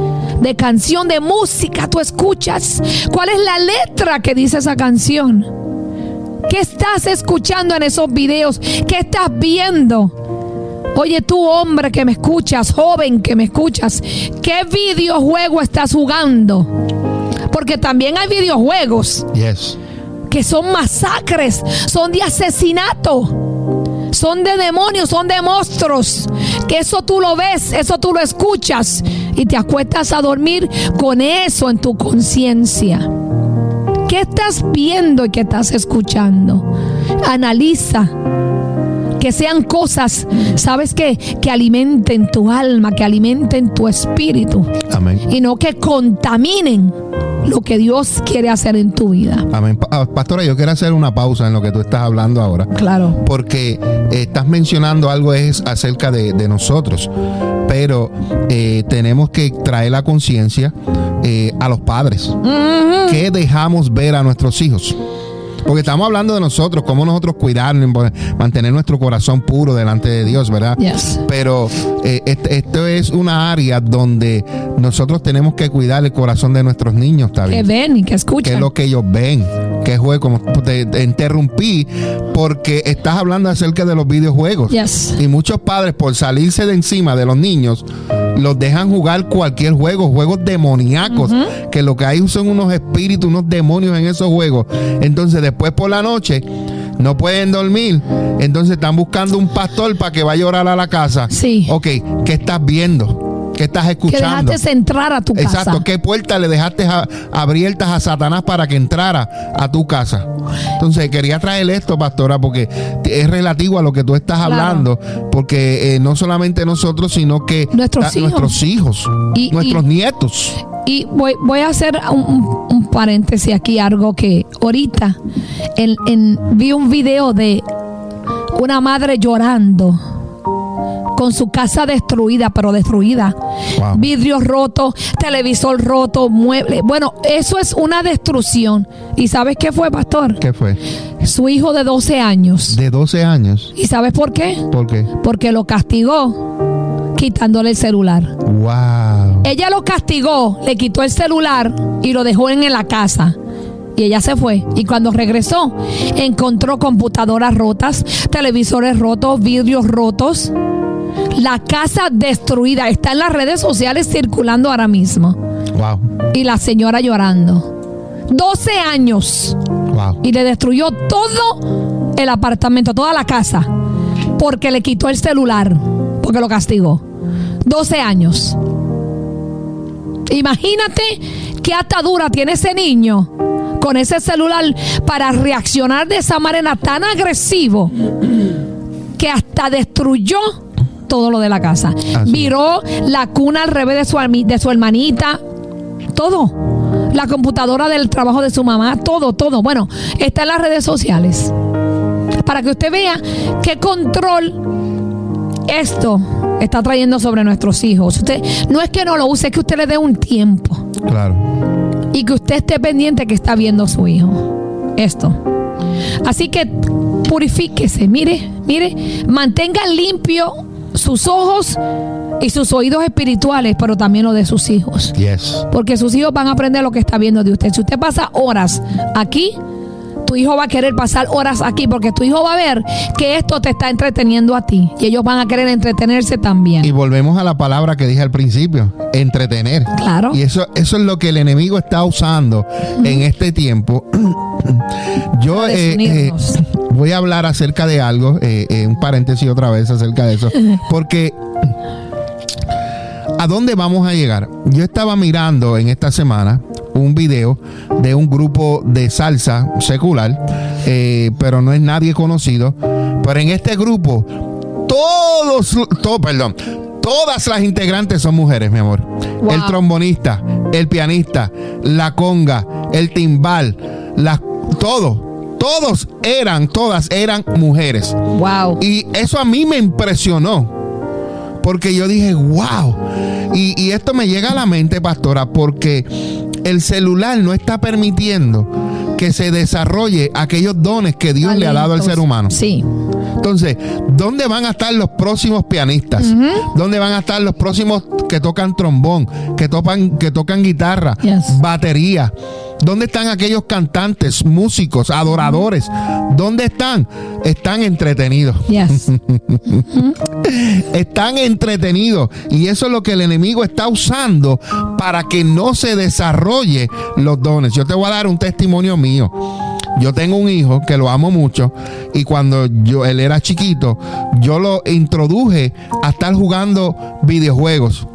de canción, de música tú escuchas. ¿Cuál es la letra que dice esa canción? ¿Qué estás escuchando en esos videos? ¿Qué estás viendo? Oye, tú hombre que me escuchas, joven que me escuchas, ¿qué videojuego estás jugando? Porque también hay videojuegos Yes. que son masacres, son de asesinato, son de demonios, son de monstruos. Que eso tú lo ves, eso tú lo escuchas y te acuestas a dormir con eso en tu conciencia. ¿Qué estás viendo y qué estás escuchando? Analiza. Que sean cosas, ¿sabes qué? Que alimenten tu alma, que alimenten tu espíritu. Amén. Y no que contaminen lo que Dios quiere hacer en tu vida. Amén. Ah, Pastora, yo quiero hacer una pausa en lo que tú estás hablando ahora. Claro. Porque eh, estás mencionando algo es acerca de, de nosotros, pero eh, tenemos que traer la conciencia eh, a los padres. ¿Qué dejamos ver a nuestros hijos? Porque estamos hablando de nosotros, cómo nosotros cuidarnos, mantener nuestro corazón puro delante de Dios, ¿verdad? Yes. Pero eh, este- esto es una área donde nosotros tenemos que cuidar el corazón de nuestros niños, ¿está Que bien? ven y que ¿Qué escuchan. es lo que ellos ven? ¿Qué juego? Como te, te interrumpí porque estás hablando acerca de los videojuegos. Yes. Y muchos padres, por salirse de encima de los niños, los dejan jugar cualquier juego, juegos demoníacos, que lo que hay son unos espíritus, unos demonios en esos juegos. Entonces, después por la noche, no pueden dormir. Entonces, están buscando un pastor para que vaya a orar a la casa. Sí. Ok, ¿qué estás viendo? ¿Qué estás Que escuchando? dejaste entrar a tu Exacto, casa. ¿qué puerta le dejaste a- abiertas a Satanás para que entrara a tu casa? Entonces, quería traer esto, pastora, porque es relativo a lo que tú estás Claro. hablando, porque eh, no solamente nosotros, sino que Nuestros hijos. nuestros hijos, Y- nuestros y- nietos. Y voy, voy a hacer un paréntesis aquí, algo que ahorita en- en- vi un video de una madre llorando con su casa destruida, pero destruida. Wow. Vidrios rotos, televisor roto, muebles. Bueno, eso es una destrucción. ¿Y sabes qué fue, pastor? ¿Qué fue? Su hijo de 12 años. De 12 años. ¿Y sabes por qué? ¿Por qué? Porque lo castigó quitándole el celular. Wow. Ella lo castigó, le quitó el celular y lo dejó en la casa. Y ella se fue. Y cuando regresó, encontró computadoras rotas, televisores rotos, vidrios rotos. La casa destruida. Está en las redes sociales circulando ahora mismo. Wow. Y la señora llorando. 12 años. Wow. Y le destruyó todo el apartamento, toda la casa. Porque le quitó el celular. porque lo castigó. 12 años. Imagínate qué atadura tiene ese niño con ese celular para reaccionar de esa manera tan agresivo que hasta destruyó todo lo de la casa. Así Viró la cuna al revés de su, de su hermanita. Todo. La computadora del trabajo de su mamá. Todo, todo. Bueno, está en las redes sociales. Para que usted vea qué control esto está trayendo sobre nuestros hijos. Usted no es que no lo use, es que usted le dé un tiempo Claro. Y que usted esté pendiente que está viendo su hijo. Esto. Así que purifíquese, mire, mire, mantenga limpio sus ojos y sus oídos espirituales, pero también los de sus hijos. Yes. Porque sus hijos van a aprender lo que está viendo de usted. Si usted pasa horas aquí, tu hijo va a querer pasar horas aquí porque tu hijo va a ver que esto te está entreteniendo a ti y ellos van a querer entretenerse también. Y volvemos a la palabra que dije al principio, entretener. Claro. Y eso, eso es lo que el enemigo está usando en este tiempo. Yo eh, eh, voy a hablar acerca de algo, eh, eh, un paréntesis otra vez acerca de eso, porque ¿a dónde vamos a llegar? Yo estaba mirando en esta semana un video de un grupo de salsa secular, eh, pero no es nadie conocido, pero en este grupo todos, todo, perdón, todas las integrantes son mujeres, mi amor. Wow. El trombonista, el pianista, la conga, el timbal, la, todo, todos eran, todas eran mujeres. Wow. Y eso a mí me impresionó. Porque yo dije, wow. Y, y esto me llega a la mente, pastora, porque el celular no está permitiendo que se desarrolle aquellos dones que Dios le ha dado al ser humano. Sí. Entonces, ¿dónde van a estar los próximos pianistas? ¿Dónde van a estar los próximos que tocan trombón, que tocan, que tocan guitarra, Yes. batería? ¿Dónde están aquellos cantantes, músicos, adoradores? ¿Dónde están? Están entretenidos. Yes. Están entretenidos. Y eso es lo que el enemigo está usando para que no se desarrolle los dones. Yo te voy a dar un testimonio mío. Yo tengo un hijo que lo amo mucho y cuando yo él era chiquito, yo lo introduje a estar jugando videojuegos.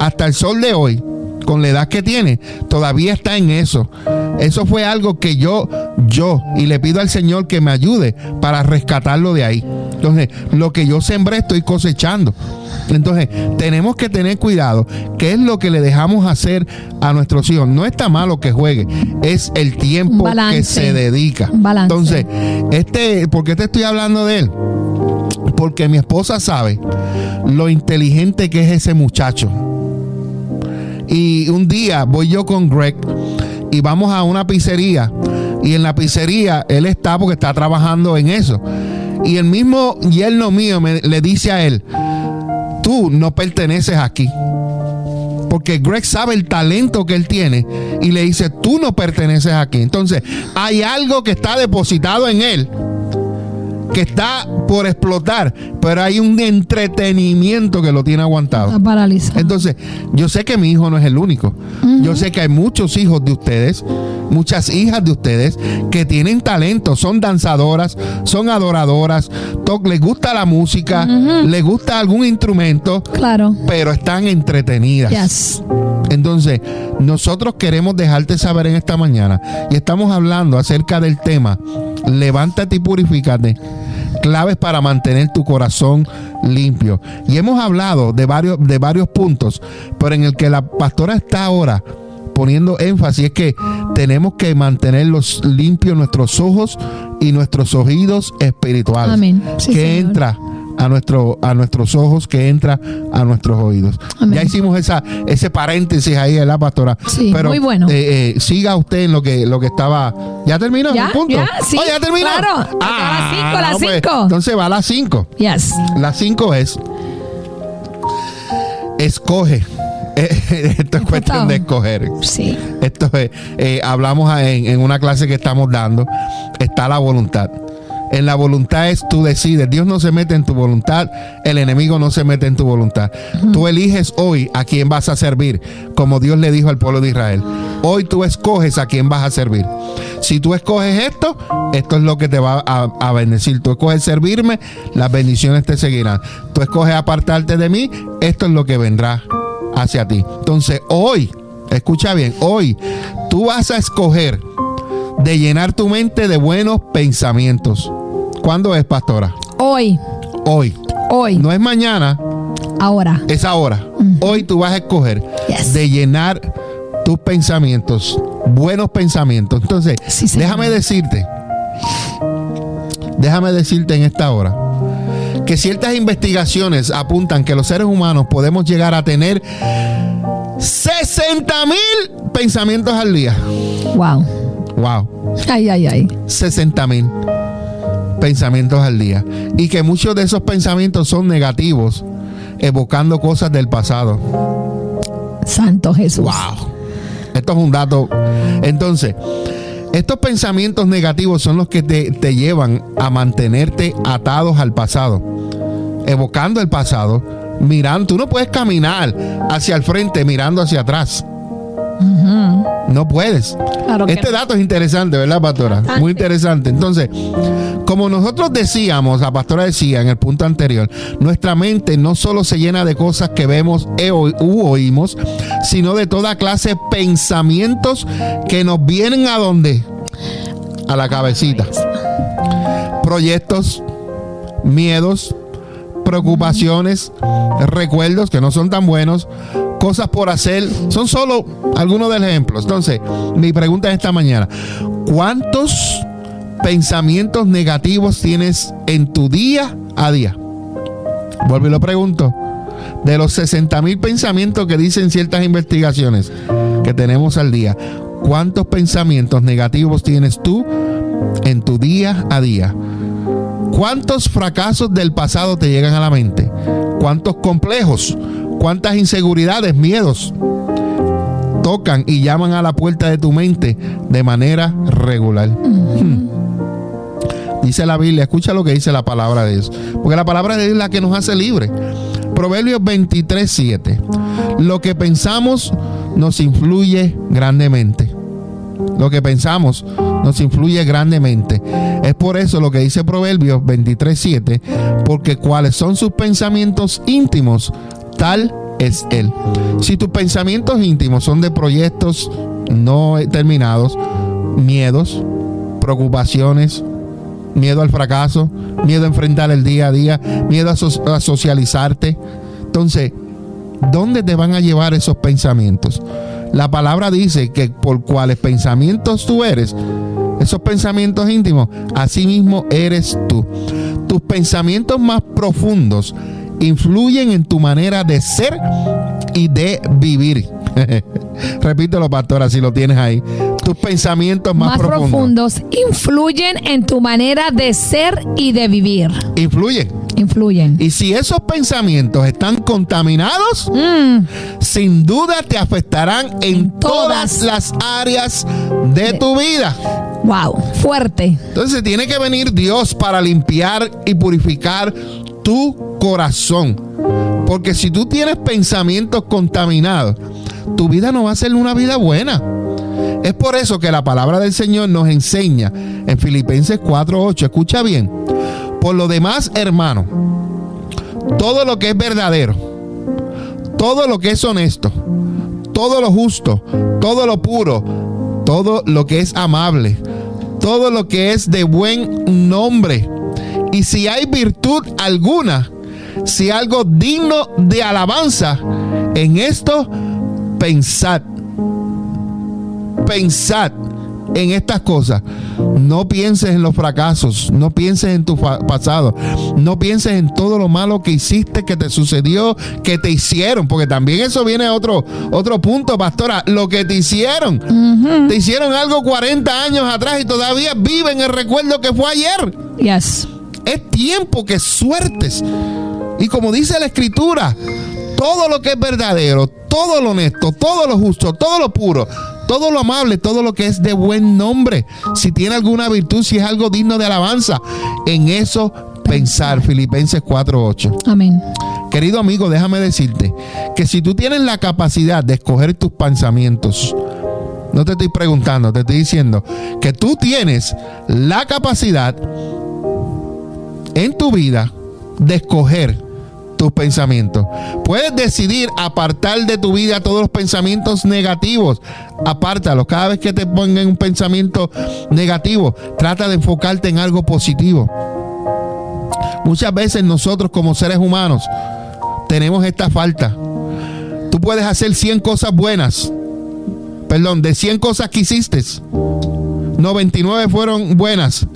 Hasta el sol de hoy, con la edad que tiene, todavía está en eso. Eso fue algo que yo, yo, y le pido al Señor que me ayude para rescatarlo de ahí. Entonces, lo que yo sembré estoy cosechando. Entonces, tenemos que tener cuidado. ¿Qué es lo que le dejamos hacer a nuestros hijos? No está malo que juegue, es el tiempo Balance. que se dedica. Balance. Entonces, este, ¿por qué te estoy hablando de él? Porque mi esposa sabe lo inteligente que es ese muchacho. Y un día voy yo con Greg y vamos a una pizzería. Y en la pizzería él está porque está trabajando en eso. Y el mismo yerno mío le dice a él, tú no perteneces aquí. Porque Greg sabe el talento que él tiene y le dice, tú no perteneces aquí. Entonces, hay algo que está depositado en él que está por explotar, pero hay un entretenimiento que lo tiene aguantado. Está paralizado. Entonces, yo sé que mi hijo no es el único. Yo sé que hay muchos hijos de ustedes, muchas hijas de ustedes que tienen talento, son danzadoras, son adoradoras, les gusta la música, les gusta algún instrumento, claro. pero están entretenidas. Yes. Entonces, nosotros queremos dejarte saber en esta mañana y estamos hablando acerca del tema levántate y purifícate. Claves para mantener tu corazón limpio. Y hemos hablado de varios, de varios puntos, pero en el que la pastora está ahora poniendo énfasis es que tenemos que mantener los limpios nuestros ojos y nuestros oídos espirituales. Amén. Sí, que Señor. entra a, nuestro, a nuestros ojos, que entra a nuestros oídos. Amén. Ya hicimos esa, ese paréntesis ahí, ¿verdad, pastora? Sí, Pero, muy bueno. eh, eh, siga usted en lo que, lo que estaba. ¿Ya terminó? Ya, ¿El punto? ya, sí, Oh, ¿ya terminó? claro. A las cinco, las no, pues, cinco. entonces va a las 5. Yes. Las 5 es. Escoge. Esto es cuestión de escoger. Sí. Esto es, eh, hablamos en, en una clase que estamos dando, está la voluntad. En la voluntad es tú decides. Dios no se mete en tu voluntad, el enemigo no se mete en tu voluntad. Tú eliges hoy a quién vas a servir, como Dios le dijo al pueblo de Israel. Hoy tú escoges a quién vas a servir. Si tú escoges esto, esto es lo que te va a, a bendecir. Tú escoges servirme, las bendiciones te seguirán. Tú escoges apartarte de mí, esto es lo que vendrá hacia ti. Entonces, hoy, escucha bien, hoy tú vas a escoger de llenar tu mente de buenos pensamientos. ¿Cuándo es, pastora? Hoy, Hoy. hoy, No es mañana, ahora. es ahora. Hoy tú vas a escoger Yes. de llenar tus pensamientos, buenos pensamientos. Entonces, Sí, déjame decirte, déjame decirte en esta hora que ciertas investigaciones apuntan que los seres humanos podemos llegar a tener 60 mil pensamientos al día. Wow. Wow. Ay, ay, ay. 60 mil pensamientos al día. Y que muchos de esos pensamientos son negativos, evocando cosas del pasado. Santo Jesús. Wow. Esto es un dato. Entonces, estos pensamientos negativos son los que te, te llevan a mantenerte atados al pasado, evocando el pasado, mirando. Tú no puedes caminar hacia el frente mirando hacia atrás. No puedes. Claro Este no. dato es interesante, ¿verdad, pastora? Bastante. Muy interesante. Entonces, como nosotros decíamos, la pastora decía en el punto anterior, nuestra mente no solo se llena de cosas que vemos e o- u oímos, sino de toda clase de pensamientos que nos vienen a dónde? A la cabecita. Proyectos, miedos, preocupaciones, recuerdos que no son tan buenos, cosas por hacer, son solo algunos de los ejemplos. Entonces, mi pregunta es esta mañana, ¿cuántos pensamientos negativos tienes en tu día a día? Vuelvo y lo pregunto. De los 60 mil pensamientos que dicen ciertas investigaciones que tenemos al día, ¿cuántos pensamientos negativos tienes tú en tu día a día? ¿Cuántos fracasos del pasado te llegan a la mente? ¿Cuántos complejos? ¿Cuántas inseguridades, miedos tocan y llaman a la puerta de tu mente de manera regular? Hmm. Dice la Biblia, escucha lo que dice la palabra de Dios. Porque la palabra de Dios es la que nos hace libres. Proverbios 23, 7. Lo que pensamos nos influye grandemente. Lo que pensamos nos influye grandemente. Es por eso lo que dice Proverbios 23, 7. Porque cuáles son sus pensamientos íntimos, tal es Él. Si tus pensamientos íntimos son de proyectos no terminados, miedos, preocupaciones, miedo al fracaso, miedo a enfrentar el día a día, miedo a, a socializarte. Entonces, ¿dónde te van a llevar esos pensamientos? La palabra dice que por cuáles pensamientos tú eres, esos pensamientos íntimos, así mismo eres tú. Tus pensamientos más profundos influyen en tu manera de ser y de vivir. Repítelo, pastora, si lo tienes ahí. Tus pensamientos más, Más profundos. profundos influyen en tu manera de ser y de vivir. influyen. Influyen. Y si esos pensamientos están contaminados, Mm, sin duda te afectarán en, En todas todas. las áreas de tu vida. Wow, fuerte. Entonces tiene que venir Dios para limpiar y purificar tu corazón. Porque si tú tienes pensamientos contaminados, tu vida no va a ser una vida buena. Es por eso que la palabra del Señor nos enseña en Filipenses 4:8. Escucha bien. Por lo demás, hermano, todo lo que es verdadero, todo lo que es honesto, todo lo justo, todo lo puro, todo lo que es amable, todo lo que es de buen nombre. Y si hay virtud alguna, si algo digno de alabanza, en esto pensad. Pensad en estas cosas. No pienses en los fracasos, no pienses en tu pasado, no pienses en todo lo malo que hiciste, que te sucedió, que te hicieron, porque también eso viene a otro, otro punto, pastora, lo que te hicieron. Te hicieron algo 40 años atrás y todavía viven el recuerdo que fue ayer. Yes. Es tiempo que suertes. Y como dice la escritura, todo lo que es verdadero, todo lo honesto, todo lo justo, todo lo puro, todo lo amable, todo lo que es de buen nombre, si tiene alguna virtud, si es algo digno de alabanza, en eso pensar. Filipenses 4:8. Amén. Querido amigo, déjame decirte que si tú tienes la capacidad de escoger tus pensamientos, no te estoy preguntando, te estoy diciendo que tú tienes la capacidad en tu vida de escoger tus pensamientos. Puedes decidir apartar de tu vida todos los pensamientos negativos. Apártalos. Cada vez que te pongan un pensamiento negativo, trata de enfocarte en algo positivo. Muchas veces nosotros como seres humanos tenemos esta falta. Tú puedes hacer 100 cosas buenas. Perdón, de 100 cosas que hiciste, 99 fueron buenas.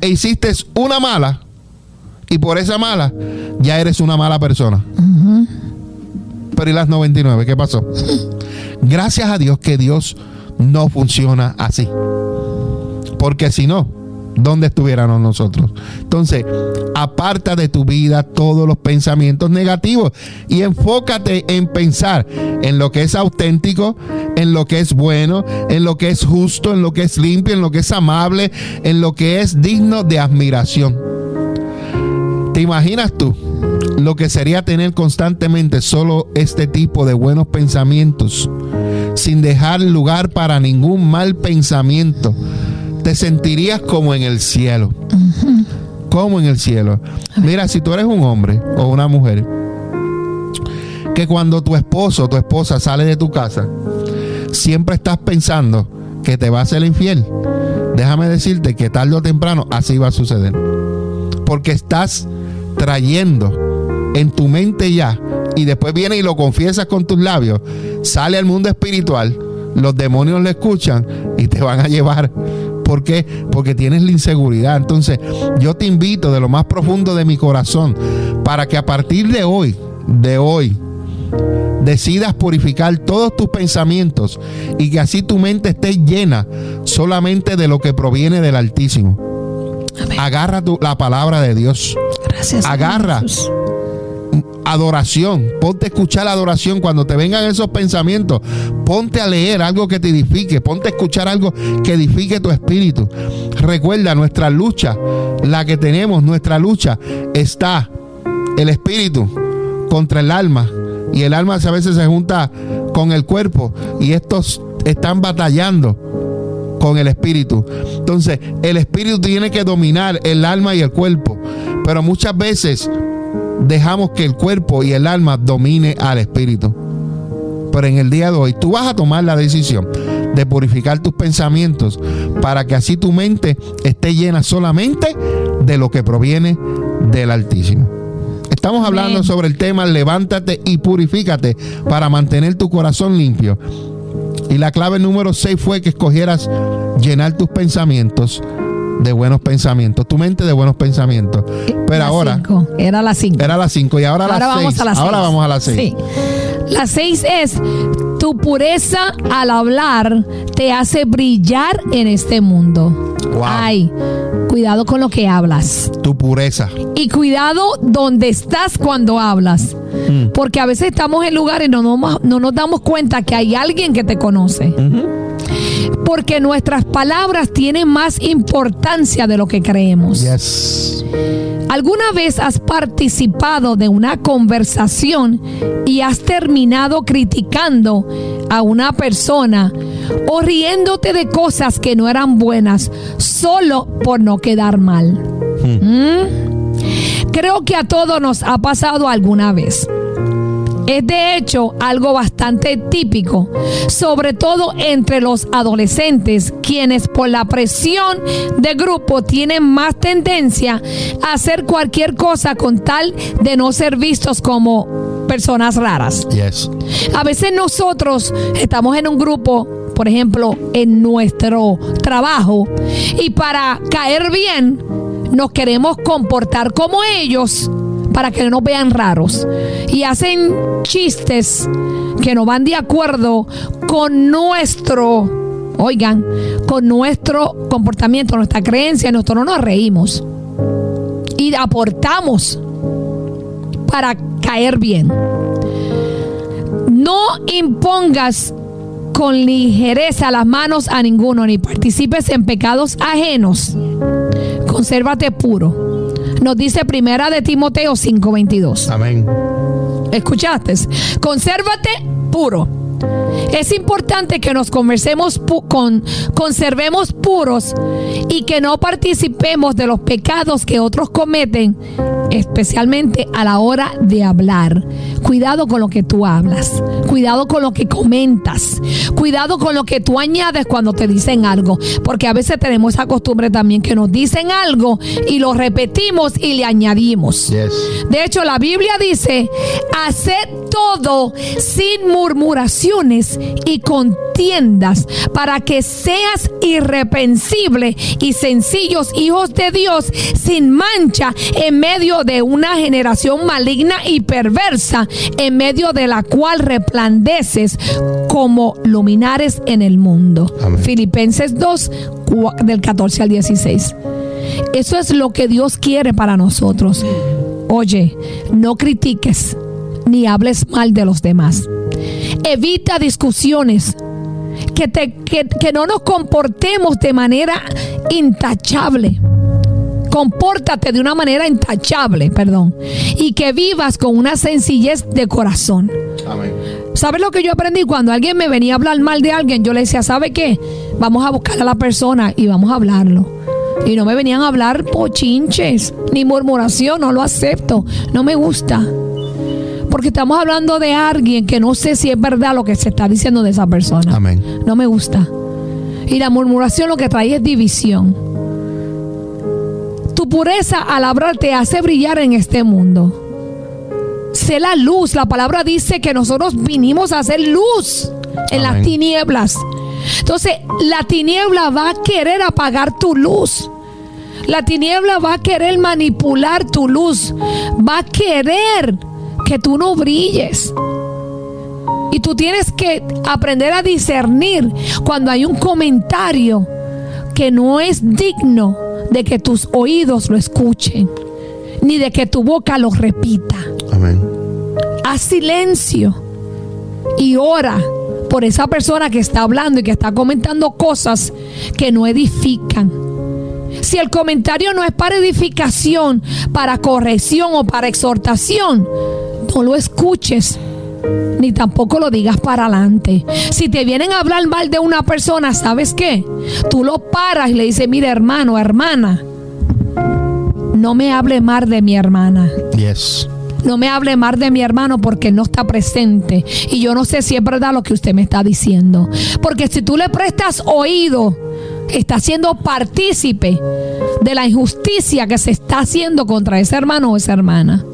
E hiciste una mala y por esa mala ya eres una mala persona. Pero ¿y las 99? ¿Qué pasó? Gracias a Dios que Dios no funciona así. Porque si no, ¿dónde estuviéramos nosotros? Entonces, aparta de tu vida todos los pensamientos negativos y enfócate en pensar en lo que es auténtico, en lo que es bueno, en lo que es justo, en lo que es limpio, en lo que es amable, en lo que es digno de admiración. ¿Te imaginas tú lo que sería tener constantemente solo este tipo de buenos pensamientos sin dejar lugar para ningún mal pensamiento? Te sentirías como en el cielo. Como en el cielo. Mira, si tú eres un hombre o una mujer, que cuando tu esposo o tu esposa sale de tu casa, siempre estás pensando que te va a ser infiel. Déjame decirte que tarde o temprano así va a suceder. Porque estás trayendo en tu mente ya y después viene y lo confiesas con tus labios, sale al mundo espiritual, los demonios le escuchan y te van a llevar. ¿Por qué? Porque tienes la inseguridad. Entonces, yo te invito de lo más profundo de mi corazón para que a partir de hoy, de hoy, decidas purificar todos tus pensamientos y que así tu mente esté llena solamente de lo que proviene del Altísimo. Agarra tu, la palabra de Dios. Gracias. Agarra adoración. Ponte a escuchar la adoración cuando te vengan esos pensamientos. Ponte a leer algo que te edifique. Ponte a escuchar algo que edifique tu espíritu. Recuerda, nuestra lucha, la que tenemos, nuestra lucha está el espíritu contra el alma. Y el alma a veces se junta con el cuerpo. Y estos están batallando con el espíritu. Entonces, el espíritu tiene que dominar el alma y el cuerpo. Pero muchas veces dejamos que el cuerpo y el alma domine al espíritu. Pero en el día de hoy tú vas a tomar la decisión de purificar tus pensamientos para que así tu mente esté llena solamente de lo que proviene del Altísimo. Estamos hablando sobre el tema levántate y purifícate para mantener tu corazón limpio. Y la clave número 6 fue que escogieras llenar tus pensamientos de buenos pensamientos, tu mente de buenos pensamientos. Pero ahora. Era las 5. Era las 5 y ahora, ahora las 6. Ahora vamos a las 6. Sí. La 6 es tu pureza al hablar te hace brillar en este mundo. Ay, cuidado con lo que hablas. Tu pureza. Y cuidado donde estás cuando hablas. Mm. Porque a veces estamos en lugares y no, no, nos damos cuenta que hay alguien que te conoce. Porque nuestras palabras tienen más importancia de lo que creemos. ¿Alguna vez has participado de una conversación y has terminado criticando a una persona o riéndote de cosas que no eran buenas solo por no quedar mal? Hmm. ¿Mm? Creo que a todos nos ha pasado alguna vez. Es de hecho algo bastante típico, sobre todo entre los adolescentes, quienes por la presión de grupo tienen más tendencia a hacer cualquier cosa con tal de no ser vistos como personas raras. A veces nosotros estamos en un grupo por ejemplo, en nuestro trabajo y para caer bien nos queremos comportar como ellos para que no nos vean raros. Y hacen chistes que no van de acuerdo con nuestro, oigan, con nuestro comportamiento, nuestra creencia. Nosotros no nos reímos. Y aportamos para caer bien. No impongas con ligereza las manos a ninguno, ni participes en pecados ajenos. Consérvate puro. Nos dice primera de Timoteo 5:22. Amén. ¿Escuchaste? Consérvate puro. Es importante que nos conversemos con, conservemos puros y que no participemos de los pecados que otros cometen, especialmente a la hora de hablar. Cuidado con lo que tú hablas, cuidado con lo que comentas, cuidado con lo que tú añades cuando te dicen algo, porque a veces tenemos esa costumbre también que nos dicen algo y lo repetimos y le añadimos. De hecho, la Biblia dice, haced todo sin murmuraciones y contiendas para que seas irrepensible y sencillos hijos de Dios sin mancha en medio de una generación maligna y perversa en medio de la cual resplandeces como luminares en el mundo. Filipenses 2 del 14 al 16. Eso es lo que Dios quiere para nosotros. Oye, no critiques ni hables mal de los demás. Evita discusiones. Que, te, que, que no nos comportemos de manera intachable. Compórtate de una manera intachable, perdón. Y que vivas con una sencillez de corazón. Amén. ¿Sabes lo que yo aprendí? Cuando alguien me venía a hablar mal de alguien, yo le decía, ¿sabe qué? Vamos a buscar a la persona y vamos a hablarlo. Y no me venían a hablar pochinches, ni murmuración, no lo acepto, no me gusta. Porque estamos hablando de alguien que no sé si es verdad lo que se está diciendo de esa persona. Amén. No me gusta. Y la murmuración lo que trae es división. Tu pureza al hablar te hace brillar en este mundo. Sé la luz. La palabra dice que nosotros vinimos a hacer luz en las tinieblas. Entonces, la tiniebla va a querer apagar tu luz. La tiniebla va a querer manipular tu luz. Va a querer que tú no brilles. Y tú tienes que aprender a discernir cuando hay un comentario que no es digno de que tus oídos lo escuchen, ni de que tu boca lo repita. Amén. Haz silencio y ora por esa persona que está hablando y que está comentando cosas que no edifican. Si el comentario no es para edificación, para corrección o para exhortación, no lo escuches ni tampoco lo digas para adelante. Si te vienen a hablar mal de una persona, ¿sabes qué? Tú lo paras y le dices, mira hermano, hermana, no me hable mal de mi hermana. Yes. No me hable mal de mi hermano porque no está presente. Y yo no sé si es verdad lo que usted me está diciendo. Porque si tú le prestas oído, está siendo partícipe de la injusticia que se está haciendo contra ese hermano o esa hermana.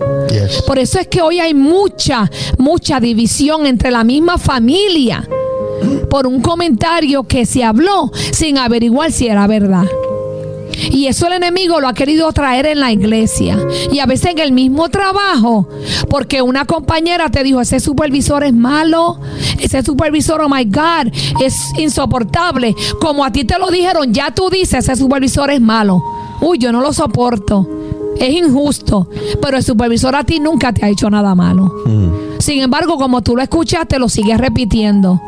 Por eso es que hoy hay mucha, mucha división entre la misma familia por un comentario que se habló sin averiguar si era verdad. Y eso el enemigo lo ha querido traer en la iglesia. Y a veces en el mismo trabajo. Porque una compañera te dijo, ese supervisor es malo. Ese supervisor, oh my God, es insoportable. Como a ti te lo dijeron, ya tú dices, ese supervisor es malo. Uy, yo no lo soporto. Es injusto. Pero el supervisor a ti nunca te ha hecho nada malo. Mm. Sin embargo, como tú lo escuchaste, lo sigues repitiendo.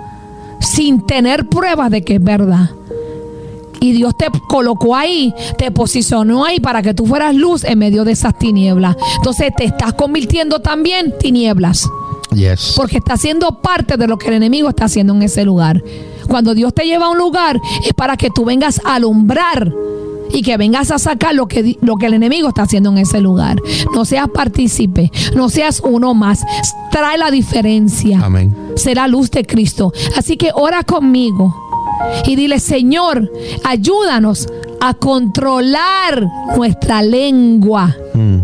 Sin tener pruebas de que es verdad. Y Dios te colocó ahí, te posicionó ahí para que tú fueras luz en medio de esas tinieblas. Entonces te estás convirtiendo también tinieblas. Yes. Porque está siendo parte de lo que el enemigo está haciendo en ese lugar. Cuando Dios te lleva a un lugar es para que tú vengas a alumbrar y que vengas a sacar lo que, lo que el enemigo está haciendo en ese lugar. No seas partícipe, no seas uno más. Trae la diferencia. Amén. Será luz de Cristo. Así que ora conmigo y dile, Señor, ayúdanos a controlar nuestra lengua mm.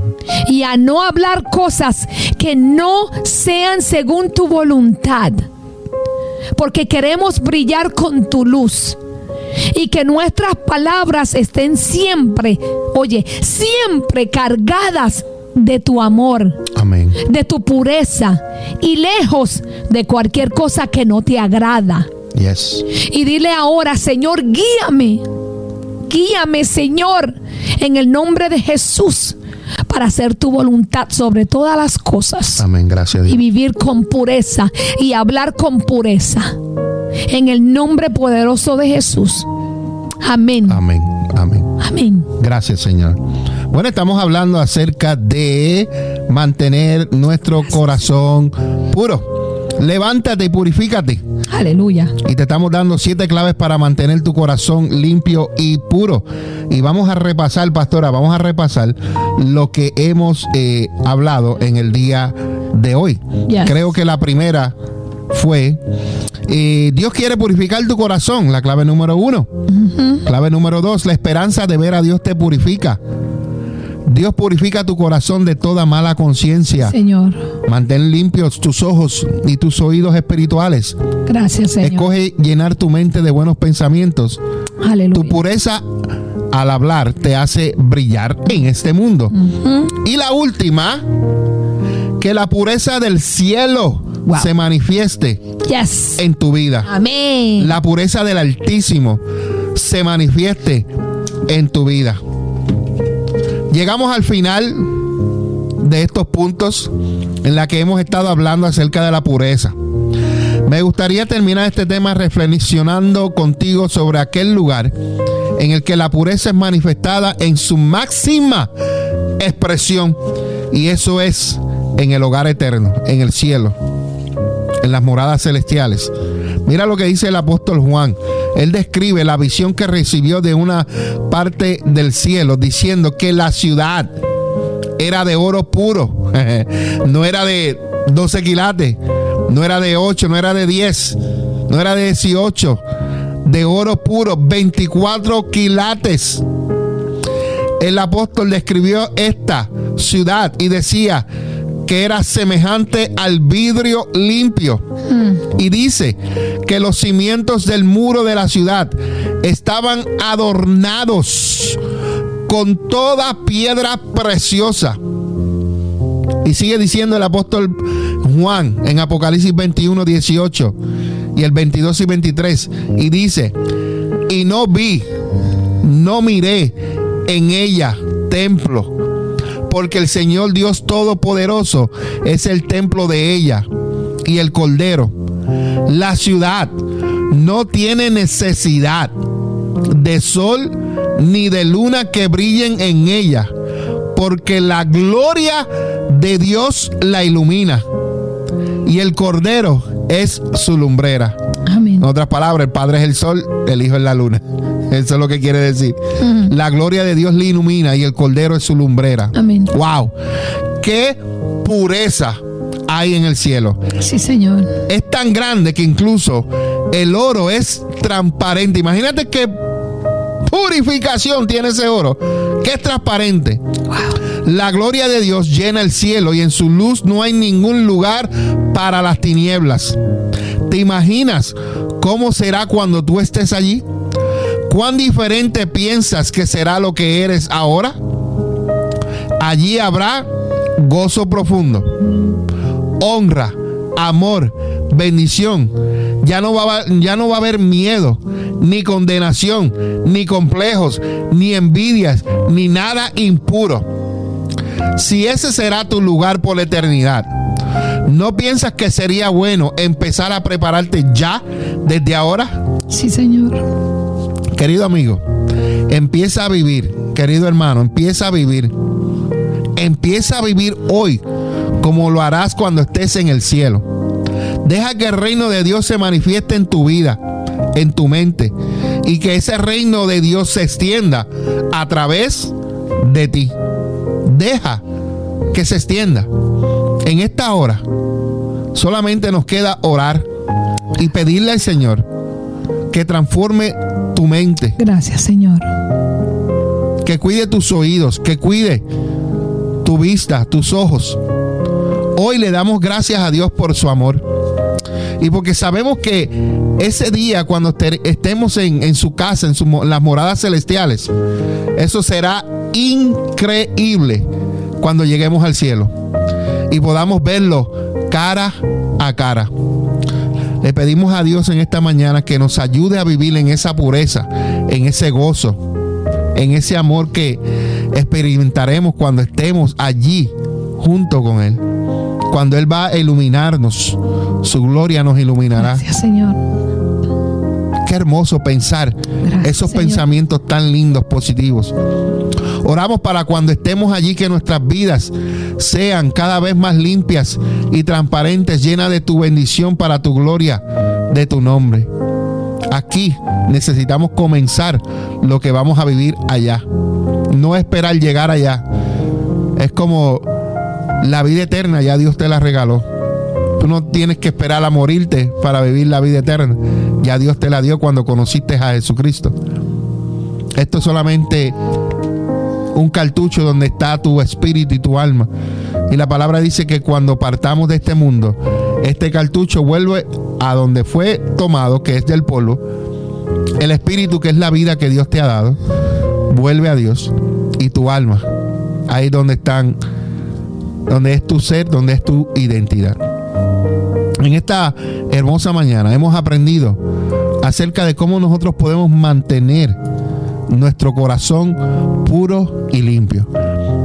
y a no hablar cosas que no sean según tu voluntad. Porque queremos brillar con tu luz y que nuestras palabras estén siempre, oye, siempre cargadas de tu amor, Amén. de tu pureza y lejos de cualquier cosa que no te agrada. Y dile ahora, Señor, guíame. Guíame, Señor, en el nombre de Jesús para hacer tu voluntad sobre todas las cosas. Amén, gracias. Y vivir con pureza y hablar con pureza. En el nombre poderoso de Jesús. Amén. Amén. Amén. Amén. Gracias, Señor. Bueno, estamos hablando acerca de mantener nuestro corazón puro. Levántate y purifícate. Aleluya. Y te estamos dando siete claves para mantener tu corazón limpio y puro. Y vamos a repasar, pastora, vamos a repasar lo que hemos eh, hablado en el día de hoy. Yes. Creo que la primera fue, eh, Dios quiere purificar tu corazón, la clave número uno. Clave número dos, la esperanza de ver a Dios te purifica. Dios purifica tu corazón de toda mala conciencia. Señor. Mantén limpios tus ojos y tus oídos espirituales. Gracias, Señor. Escoge llenar tu mente de buenos pensamientos. Tu Aleluya. pureza al hablar te hace brillar en este mundo. Y la última, que la pureza del cielo Wow. se manifieste Yes. en tu vida. Amén. La pureza del Altísimo se manifieste en tu vida. Llegamos al final de estos puntos en la que hemos estado hablando acerca de la pureza. Me gustaría terminar este tema reflexionando contigo sobre aquel lugar en el que la pureza es manifestada en su máxima expresión y eso es en el hogar eterno, en el cielo, en las moradas celestiales. Mira lo que dice el apóstol Juan. Él describe la visión que recibió de una parte del cielo, diciendo que la ciudad era de oro puro, no era de 12 quilates, no era de 8, no era de 10, no era de 18, de oro puro, 24 quilates. El apóstol describió esta ciudad y decía que era semejante al vidrio limpio. Y dice que los cimientos del muro de la ciudad estaban adornados con toda piedra preciosa. Y sigue diciendo el apóstol Juan en Apocalipsis 21, 18 y el 22 y 23. Y dice, y no vi, no miré en ella templo, porque el Señor Dios Todopoderoso es el templo de ella y el Cordero. La ciudad no tiene necesidad de sol ni de luna que brillen en ella, porque la gloria de Dios la ilumina y el Cordero es su lumbrera. Amén. En otras palabras, el Padre es el sol, el Hijo es la luna. Eso es lo que quiere decir. La gloria de Dios le ilumina y el Cordero es su lumbrera. Amén. Wow. Qué pureza hay en el cielo. Sí, Señor. Es tan grande que incluso el oro es transparente. Imagínate qué purificación tiene ese oro, que es transparente. La gloria de Dios llena el cielo y en su luz no hay ningún lugar para las tinieblas. ¿Te imaginas cómo será cuando tú estés allí? ¿Cuán diferente piensas que será lo que eres ahora? Allí habrá gozo profundo, honra, amor, bendición. Ya no va, a- ya no va a haber miedo, ni condenación, ni complejos, ni envidias, ni nada impuro. Si ese será tu lugar por la eternidad, ¿no piensas que sería bueno empezar a prepararte ya, desde ahora? Sí, Señor. Querido amigo, empieza a vivir, querido hermano, empieza a vivir. Empieza a vivir hoy como lo harás cuando estés en el cielo. Deja que el reino de Dios se manifieste en tu vida, en tu mente, y que ese reino de Dios se extienda a través de ti. Deja que se extienda. En esta hora solamente nos queda orar y pedirle al Señor que transforme tu mente, Gracias, Señor. que cuide tus oídos, que cuide tu vista, tus ojos. Hoy le damos gracias a Dios por su amor. Y porque sabemos que ese día, cuando te- estemos en, en su casa, en, su en las moradas celestiales, eso será increíble cuando lleguemos al cielo y podamos verlo cara a cara. Le pedimos a Dios en esta mañana que nos ayude a vivir en esa pureza, en ese gozo, en ese amor que experimentaremos cuando estemos allí junto con Él. Cuando Él va a iluminarnos, su gloria nos iluminará. Gracias, Señor. Qué hermoso pensar esos pensamientos tan lindos, positivos. Oramos para cuando estemos allí que nuestras vidas sean cada vez más limpias y transparentes, llenas de tu bendición para tu gloria, de tu nombre. Aquí necesitamos comenzar lo que vamos a vivir allá. No esperar llegar allá. Es como la vida eterna, ya Dios te la regaló. Tú no tienes que esperar a morirte para vivir la vida eterna. Ya Dios te la dio cuando conociste a Jesucristo. Esto es solamente un cartucho donde está tu espíritu y tu alma. Y la palabra dice que cuando partamos de este mundo, este cartucho vuelve a donde fue tomado, que es del polvo. El espíritu, que es la vida que Dios te ha dado, vuelve a Dios. Y tu alma, ahí donde están, donde es tu ser, donde es tu identidad. En esta hermosa mañana hemos aprendido acerca de cómo nosotros podemos mantener nuestro corazón puro y limpio.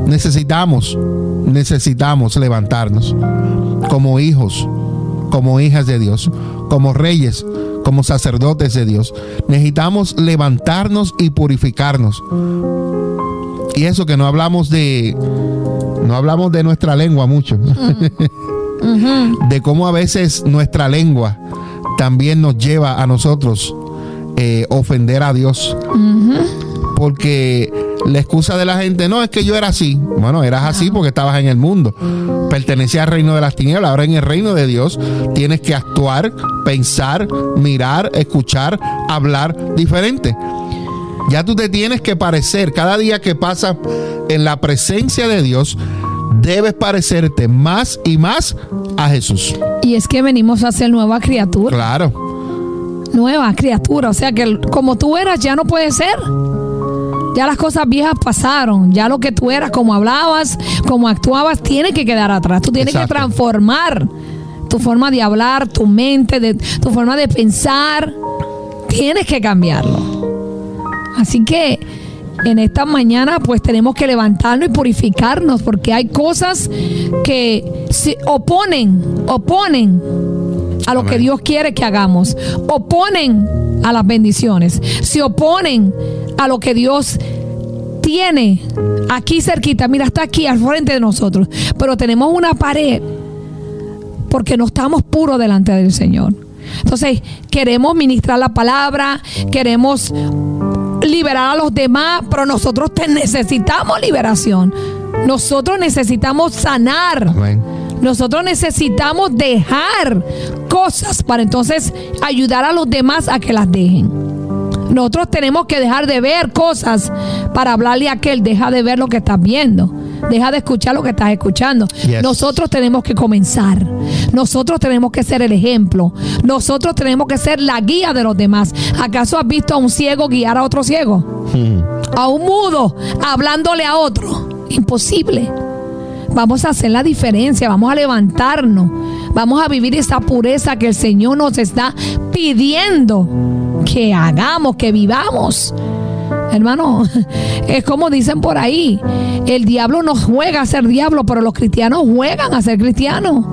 Necesitamos, necesitamos levantarnos como hijos, como hijas de Dios, como reyes, como sacerdotes de Dios. Necesitamos levantarnos y purificarnos. Y eso que no hablamos de no hablamos de nuestra lengua mucho. de cómo a veces nuestra lengua también nos lleva a nosotros eh, ofender a Dios. Porque la excusa de la gente, no, es que yo era así. Bueno, eras así porque estabas en el mundo. Pertenecías al reino de las tinieblas. Ahora en el reino de Dios tienes que actuar, pensar, mirar, escuchar, hablar diferente. Ya tú te tienes que parecer, cada día que pasas en la presencia de Dios, debes parecerte más y más a Jesús. Y es que venimos a ser nueva criatura. Claro nueva criatura. O sea que como tú eras ya no puede ser. Ya las cosas viejas pasaron. Ya lo que tú eras, como hablabas, como actuabas, tiene que quedar atrás. Tú tienes que transformar tu forma de hablar, tu mente, de, tu forma de pensar. Tienes que cambiarlo. Así que en esta mañana pues tenemos que levantarnos y purificarnos porque hay cosas que se oponen, oponen a lo que Dios quiere que hagamos. Oponen a las bendiciones. Se oponen a lo que Dios tiene aquí cerquita. Mira, está aquí al frente de nosotros. Pero tenemos una pared porque no estamos puros delante del Señor. Entonces, queremos ministrar la palabra, queremos liberar a los demás, pero nosotros necesitamos liberación. Nosotros necesitamos sanar. Amén. Nosotros necesitamos dejar cosas para entonces ayudar a los demás a que las dejen. Nosotros tenemos que dejar de ver cosas para hablarle a aquel, deja de ver lo que estás viendo. Deja de escuchar lo que estás escuchando. Nosotros tenemos que comenzar. Nosotros tenemos que ser el ejemplo. Nosotros tenemos que ser la guía de los demás. ¿Acaso has visto a un ciego guiar a otro ciego? Hmm. A un mudo hablándole a otro. Imposible. Vamos a hacer la diferencia, vamos a levantarnos, vamos a vivir esa pureza que el Señor nos está pidiendo que hagamos, que vivamos. Hermano, es como dicen por ahí, el diablo no juega a ser diablo, pero los cristianos juegan a ser cristianos.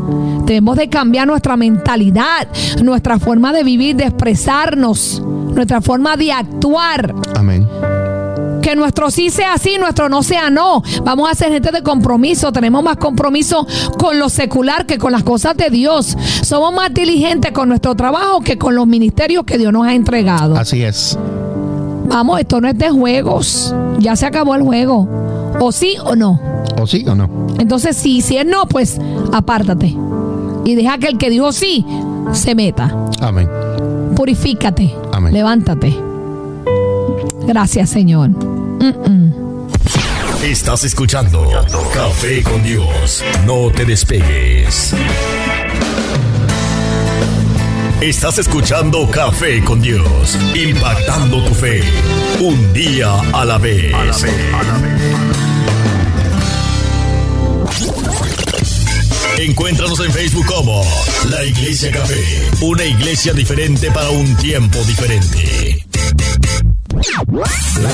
Debemos de cambiar nuestra mentalidad, nuestra forma de vivir, de expresarnos, nuestra forma de actuar. Amén que nuestro sí sea sí, nuestro no sea no. Vamos a ser gente de compromiso. Tenemos más compromiso con lo secular que con las cosas de Dios. Somos más diligentes con nuestro trabajo que con los ministerios que Dios nos ha entregado. Así es. Vamos, esto no es de juegos. Ya se acabó el juego. O sí o no. O sí o no. Entonces, si, si es no, pues apártate. Y deja que el que dijo sí se meta. Amén. Purifícate. Amén. Levántate. Gracias, Señor. Estás escuchando Café con Dios. No te despegues. Estás escuchando Café con Dios, impactando tu fe, un día a la vez. Encuéntranos en Facebook como La Iglesia Café, una iglesia diferente para un tiempo diferente.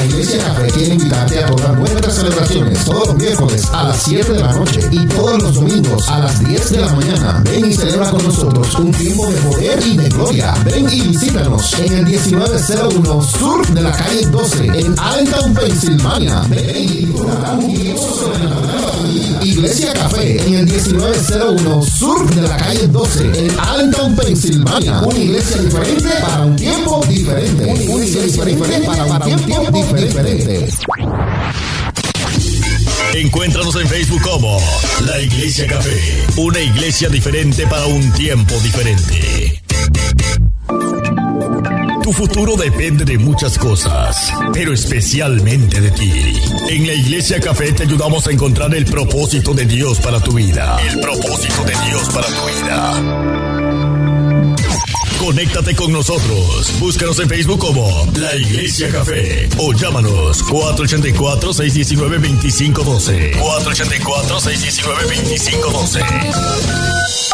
Iglesia Café quiere invitarte a todas nuestras celebraciones todos los miércoles a las 7 de la noche y todos los domingos a las 10 de la mañana. Ven y celebra con nosotros un tiempo de poder y de gloria. Ven y visítanos en el 1901 Sur de la calle 12 en Allentown, Pensilvania. Ven y Iglesia Café en el 1901 Sur de la calle 12 en Allentown, Pensilvania. Una iglesia diferente para un tiempo diferente. Una iglesia diferente para, un tiempo diferente. Encuéntranos en Facebook como La Iglesia Café, una iglesia diferente para un tiempo diferente. Tu futuro depende de muchas cosas, pero especialmente de ti. En la Iglesia Café te ayudamos a encontrar el propósito de Dios para tu vida. El propósito de Dios para tu vida. Conéctate con nosotros. Búscanos en Facebook como La Iglesia Café o llámanos 484-619-2512. 484-619-2512.